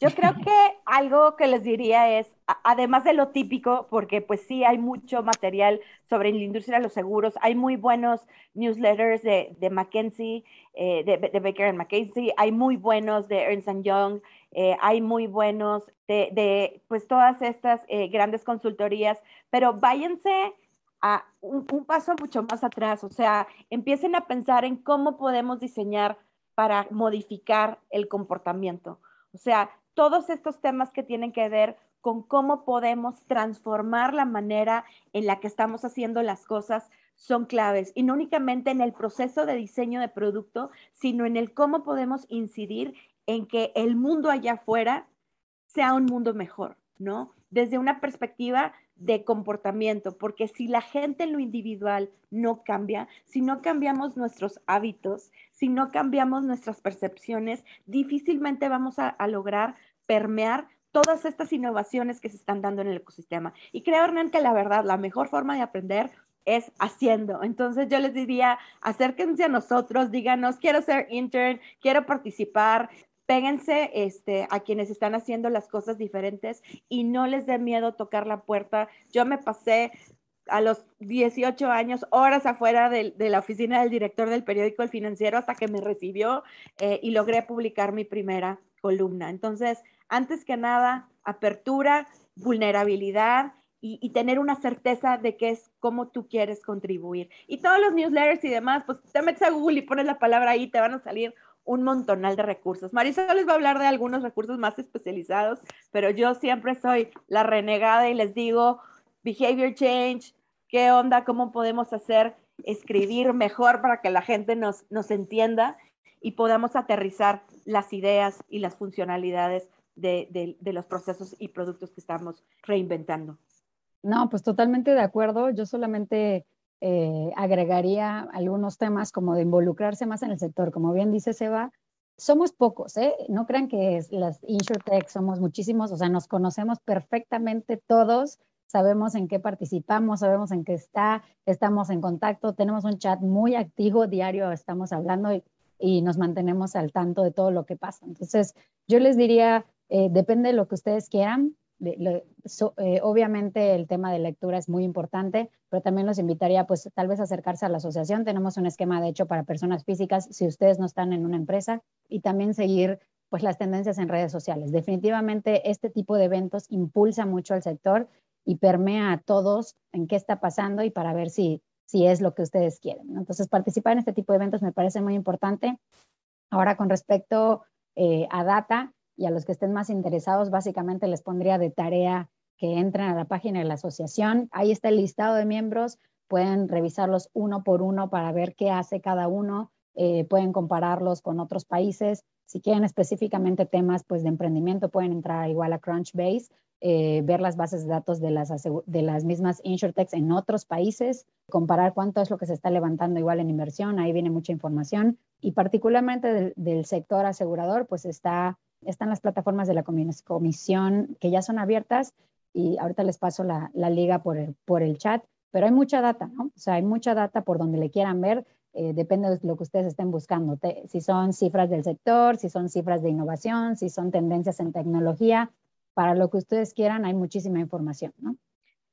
Yo creo que algo que les diría es, además de lo típico, porque pues sí hay mucho material sobre la industria de los seguros, hay muy buenos newsletters de, de McKinsey, eh, de, Baker and McKinsey, hay muy buenos de Ernst Young, eh, hay muy buenos de, pues todas estas eh, grandes consultorías, pero váyanse a un, un paso mucho más atrás, o sea, empiecen a pensar en cómo podemos diseñar para modificar el comportamiento. O sea, todos estos temas que tienen que ver con cómo podemos transformar la manera en la que estamos haciendo las cosas son claves y no únicamente en el proceso de diseño de producto, sino en el cómo podemos incidir en que el mundo allá afuera sea un mundo mejor, ¿no? Desde una perspectiva de comportamiento, porque si la gente en lo individual no cambia, si no cambiamos nuestros hábitos, si no cambiamos nuestras percepciones, difícilmente vamos a, lograr permear todas estas innovaciones que se están dando en el ecosistema. Y creo, Hernán, que la verdad, la mejor forma de aprender es haciendo. Entonces yo les diría, acérquense a nosotros, díganos, quiero ser intern, quiero participar, péguense este, a quienes están haciendo las cosas diferentes y no les dé miedo tocar la puerta. Yo me pasé a los 18 años horas afuera de, la oficina del director del periódico El Financiero hasta que me recibió eh, y logré publicar mi primera columna. Entonces, antes que nada, apertura, vulnerabilidad y, tener una certeza de que es cómo tú quieres contribuir. Y todos los newsletters y demás, pues te metes a Google y pones la palabra ahí, te van a salir un montonal de recursos. Marisa les va a hablar de algunos recursos más especializados, pero yo siempre soy la renegada y les digo, behavior change, qué onda, cómo podemos hacer escribir mejor para que la gente nos, nos entienda y podamos aterrizar las ideas y las funcionalidades de, los procesos y productos que estamos reinventando. No, pues totalmente de acuerdo. Yo solamente eh, agregaría algunos temas como de involucrarse más en el sector. Como bien dice Seba, somos pocos, ¿eh? No crean que es las InsurTech somos muchísimos, o sea, nos conocemos perfectamente todos, sabemos en qué participamos, sabemos en qué está, estamos en contacto, tenemos un chat muy activo, diario estamos hablando y, nos mantenemos al tanto de todo lo que pasa. Entonces, yo les diría, eh, depende de lo que ustedes quieran, eh, obviamente el tema de lectura es muy importante, pero también los invitaría pues tal vez acercarse a la asociación. Tenemos un esquema de hecho para personas físicas si ustedes no están en una empresa y también seguir pues las tendencias en redes sociales. Definitivamente este tipo de eventos impulsa mucho al sector y permea a todos en qué está pasando y para ver si, si es lo que ustedes quieren. Entonces participar en este tipo de eventos me parece muy importante. Ahora con respecto eh, a data, y a los que estén más interesados, básicamente les pondría de tarea que entren a la página de la asociación. Ahí está el listado de miembros, pueden revisarlos uno por uno para ver qué hace cada uno, eh, pueden compararlos con otros países. Si quieren específicamente temas pues, de emprendimiento, pueden entrar igual a Crunchbase, eh, ver las bases de datos de las, de las mismas insurtechs en otros países, comparar cuánto es lo que se está levantando igual en inversión, ahí viene mucha información. Y particularmente del, sector asegurador, pues está están las plataformas de la comisión que ya son abiertas y ahorita les paso la, liga por el, por el chat, pero hay mucha data, ¿no? O sea, hay mucha data por donde le quieran ver, eh, depende de lo que ustedes estén buscando, si son cifras del sector, si son cifras de innovación, si son tendencias en tecnología, para lo que ustedes quieran hay muchísima información, ¿no?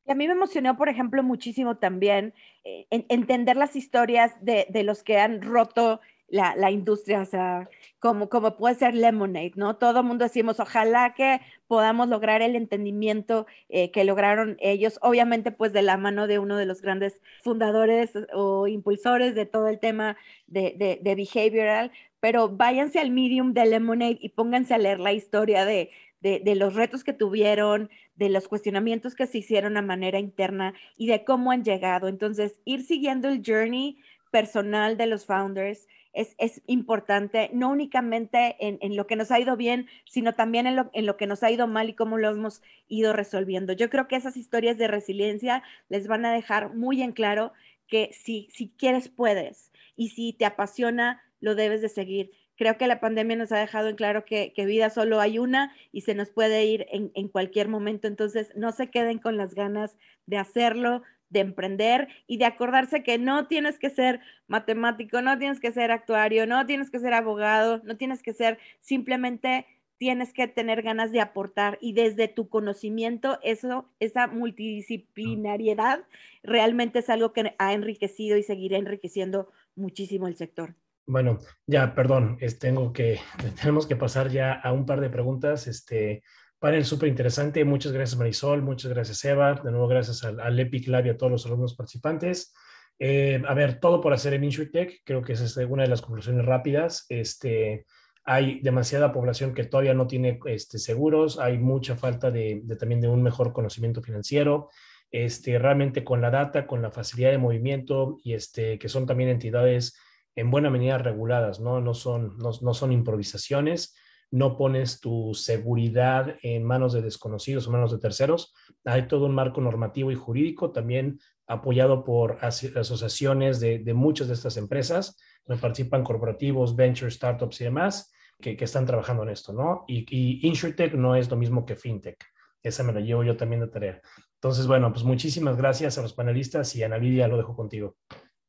Y a mí me emocionó, por ejemplo, muchísimo también eh, entender las historias de, los que han roto la, industria, o sea, como, puede ser Lemonade, ¿no? Todo el mundo decimos, ojalá que podamos lograr el entendimiento eh, que lograron ellos, obviamente pues de la mano de uno de los grandes fundadores o impulsores de todo el tema de, de behavioral, pero váyanse al medium de Lemonade y pónganse a leer la historia de, de, de, los retos que tuvieron, de los cuestionamientos que se hicieron a manera interna y de cómo han llegado. Entonces, ir siguiendo el journey personal de los founders, es, importante, no únicamente en, lo que nos ha ido bien, sino también en lo, en lo que nos ha ido mal y cómo lo hemos ido resolviendo. Yo creo que esas historias de resiliencia les van a dejar muy en claro que si, si quieres, puedes, y si te apasiona, lo debes de seguir. Creo que la pandemia nos ha dejado en claro que, vida solo hay una y se nos puede ir en, en cualquier momento. Entonces, no se queden con las ganas de hacerlo, de emprender y de acordarse que no tienes que ser matemático, no tienes que ser actuario, no tienes que ser abogado, no tienes que ser, simplemente tienes que tener ganas de aportar y desde tu conocimiento, eso, esa multidisciplinariedad realmente es algo que ha enriquecido y seguirá enriqueciendo muchísimo el sector. Bueno, ya, perdón, tengo que, tenemos que pasar ya a un par de preguntas. Este, Panel súper interesante. Muchas gracias, Marisol. Muchas gracias, Eva. De nuevo, gracias al, Epic Lab y a todos los alumnos participantes. Eh, a ver, todo por hacer en InsurTech. Creo que esa es una de las conclusiones rápidas. Este, hay demasiada población que todavía no tiene este, seguros. Hay mucha falta de, también de un mejor conocimiento financiero. Este, realmente con la data, con la facilidad de movimiento y este, que son también entidades en buena medida reguladas, ¿no? No son, no, no son improvisaciones no pones tu seguridad en manos de desconocidos o manos de terceros. Hay todo un marco normativo y jurídico también apoyado por asociaciones de, muchas de estas empresas, donde participan corporativos, ventures, startups y demás, que, están trabajando en esto, ¿no? Y, y InsurTech no es lo mismo que FinTech. Esa me la llevo yo también de tarea. Entonces, bueno, pues muchísimas gracias a los panelistas y a Navidia lo dejo contigo.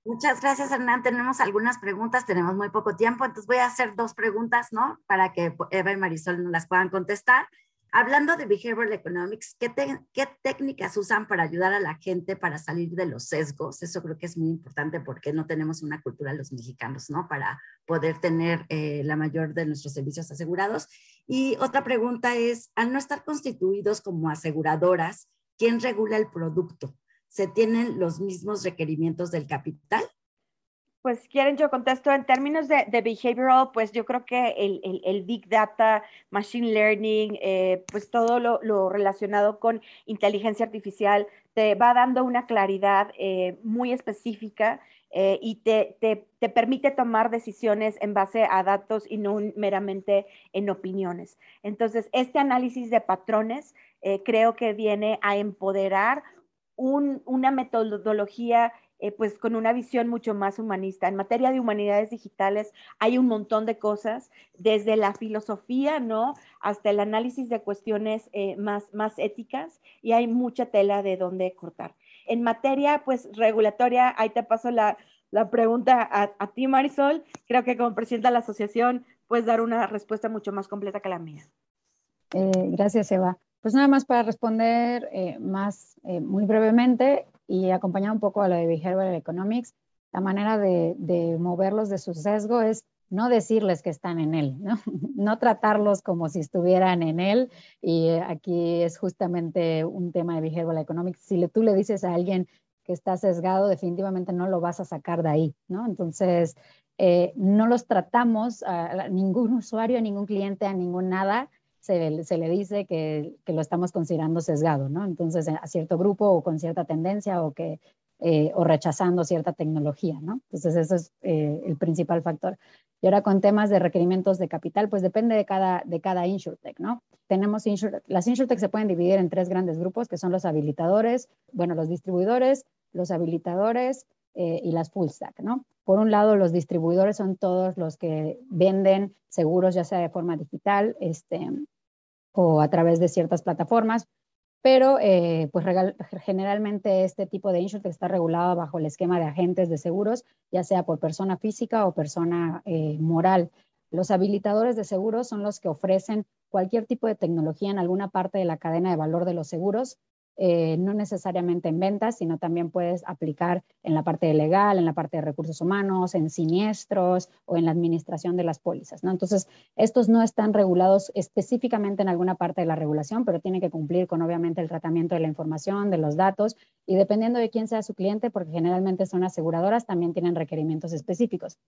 Muchas gracias, Hernán. Tenemos algunas preguntas, tenemos muy poco tiempo, entonces voy a hacer dos preguntas, ¿no? Para que Eva y Marisol nos las puedan contestar. Hablando de Behavioral Economics, ¿qué, ¿qué, técnicas usan para ayudar a la gente para salir de los sesgos? Eso creo que es muy importante porque no tenemos una cultura los mexicanos, ¿no? Para poder tener eh, la mayor de nuestros servicios asegurados. Y otra pregunta es, al no estar constituidos como aseguradoras, ¿quién regula el producto? Se tienen los mismos requerimientos del capital? Pues quieren, yo contesto en términos de, behavioral, pues yo creo que el, big data, machine learning, eh, pues todo lo, relacionado con inteligencia artificial te va dando una claridad eh, muy específica eh, y te, te, permite tomar decisiones en base a datos y no meramente en opiniones. Entonces, este análisis de patrones creo que viene a empoderar una metodología eh, pues con una visión mucho más humanista. En materia de humanidades digitales hay un montón de cosas, desde la filosofía, ¿no? Hasta el análisis de cuestiones más, más éticas y hay mucha tela de dónde cortar. En materia, pues, regulatoria, ahí te paso la, pregunta a, ti, Marisol. Creo que como presidenta de la asociación puedes dar una respuesta mucho más completa que la mía. Eh, gracias, Eva. Pues nada más para responder eh, más eh, muy brevemente y acompañar un poco a lo de Behavioral Economics, la manera de, de moverlos de su sesgo es no decirles que están en él, ¿no? no tratarlos como si estuvieran en él. Y eh, aquí es justamente un tema de behavioral economics. Si tú le dices a alguien que está sesgado, definitivamente no lo vas a sacar de ahí, ¿no? Entonces, no los tratamos a, ningún usuario, a ningún cliente, a ningún nada. Se, le dice que, que, lo estamos considerando sesgado, ¿no? Entonces, a cierto grupo o con cierta tendencia o que eh, o rechazando cierta tecnología, ¿no? Entonces, ese es el principal factor. Y ahora con temas de requerimientos de capital, pues depende de cada, de cada InsurTech, ¿no? Tenemos las InsurTech se pueden dividir en tres grandes grupos, que son los habilitadores, bueno, los distribuidores, los habilitadores eh, y las full stack, ¿no? Por un lado, los distribuidores son todos los que venden seguros, ya sea de forma digital este, o a través de ciertas plataformas, pero eh, pues generalmente este tipo de insurtech está regulado bajo el esquema de agentes de seguros, ya sea por persona física o persona eh, moral. Los habilitadores de seguros son los que ofrecen cualquier tipo de tecnología en alguna parte de la cadena de valor de los seguros, eh, no necesariamente en ventas, sino también puedes aplicar en la parte legal, en la parte de recursos humanos, en siniestros o en la administración de las pólizas. ¿no? Entonces, estos no están regulados específicamente en alguna parte de la regulación, pero tienen que cumplir con obviamente el tratamiento de la información, de los datos y dependiendo de quién sea su cliente, porque generalmente son aseguradoras, también tienen requerimientos específicos.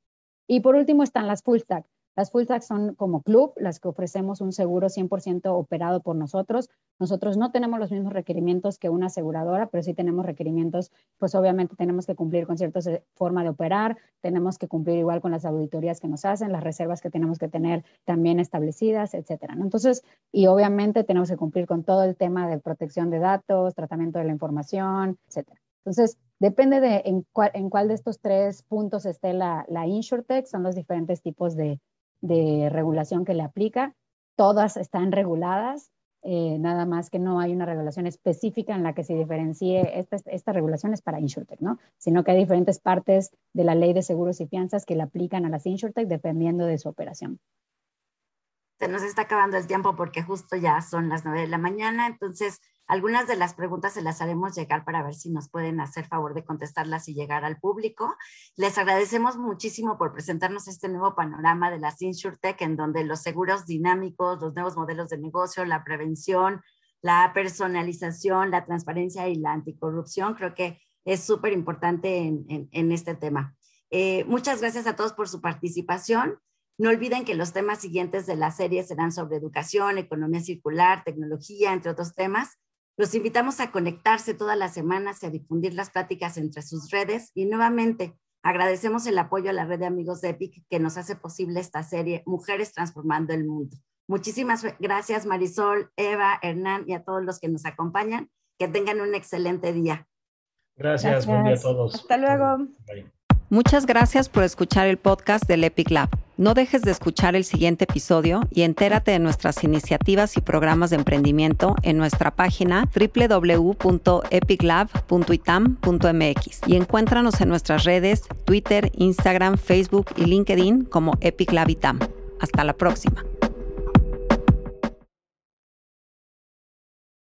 Y por último están las full stack. Las full stack son como club, las que ofrecemos un seguro 100% operado por nosotros. Nosotros no tenemos los mismos requerimientos que una aseguradora, pero sí tenemos requerimientos, pues obviamente tenemos que cumplir con cierta forma de operar, tenemos que cumplir igual con las auditorías que nos hacen, las reservas que tenemos que tener también establecidas, etcétera. Entonces, y obviamente tenemos que cumplir con todo el tema de protección de datos, tratamiento de la información, etcétera. Entonces, depende de en cuál, de estos tres puntos esté la, la InsurTech, son los diferentes tipos de, de regulación que le aplica. Todas están reguladas, eh, nada más que no hay una regulación específica en la que se diferencie, esta, esta regulación es para InsurTech, ¿no? Sino que hay diferentes partes de la ley de seguros y fianzas que le aplican a las InsurTech dependiendo de su operación. Se nos está acabando el tiempo porque justo ya son las nueve de la mañana, entonces algunas de las preguntas se las haremos llegar para ver si nos pueden hacer favor de contestarlas y llegar al público. Les agradecemos muchísimo por presentarnos este nuevo panorama de las InsurTech, en donde los seguros dinámicos, los nuevos modelos de negocio, la prevención, la personalización, la transparencia y la anticorrupción, creo que es súper importante en, este tema. Eh, muchas gracias a todos por su participación. No olviden que los temas siguientes de la serie serán sobre educación, economía circular, tecnología, entre otros temas. Los invitamos a conectarse todas las semanas y a difundir las pláticas entre sus redes. Y nuevamente, agradecemos el apoyo a la red de amigos de EPIC que nos hace posible esta serie Mujeres Transformando el Mundo. Muchísimas gracias Marisol, Eva, Hernán y a todos los que nos acompañan. Que tengan un excelente día. Gracias, buen día a todos. Hasta luego. Muchas gracias por escuchar el podcast del Epic Lab. No dejes de escuchar el siguiente episodio y entérate de nuestras iniciativas y programas de emprendimiento en nuestra página www.epiclab.itam.mx y encuéntranos en nuestras redes Twitter, Instagram, Facebook y LinkedIn como Epic Lab Itam. Hasta la próxima.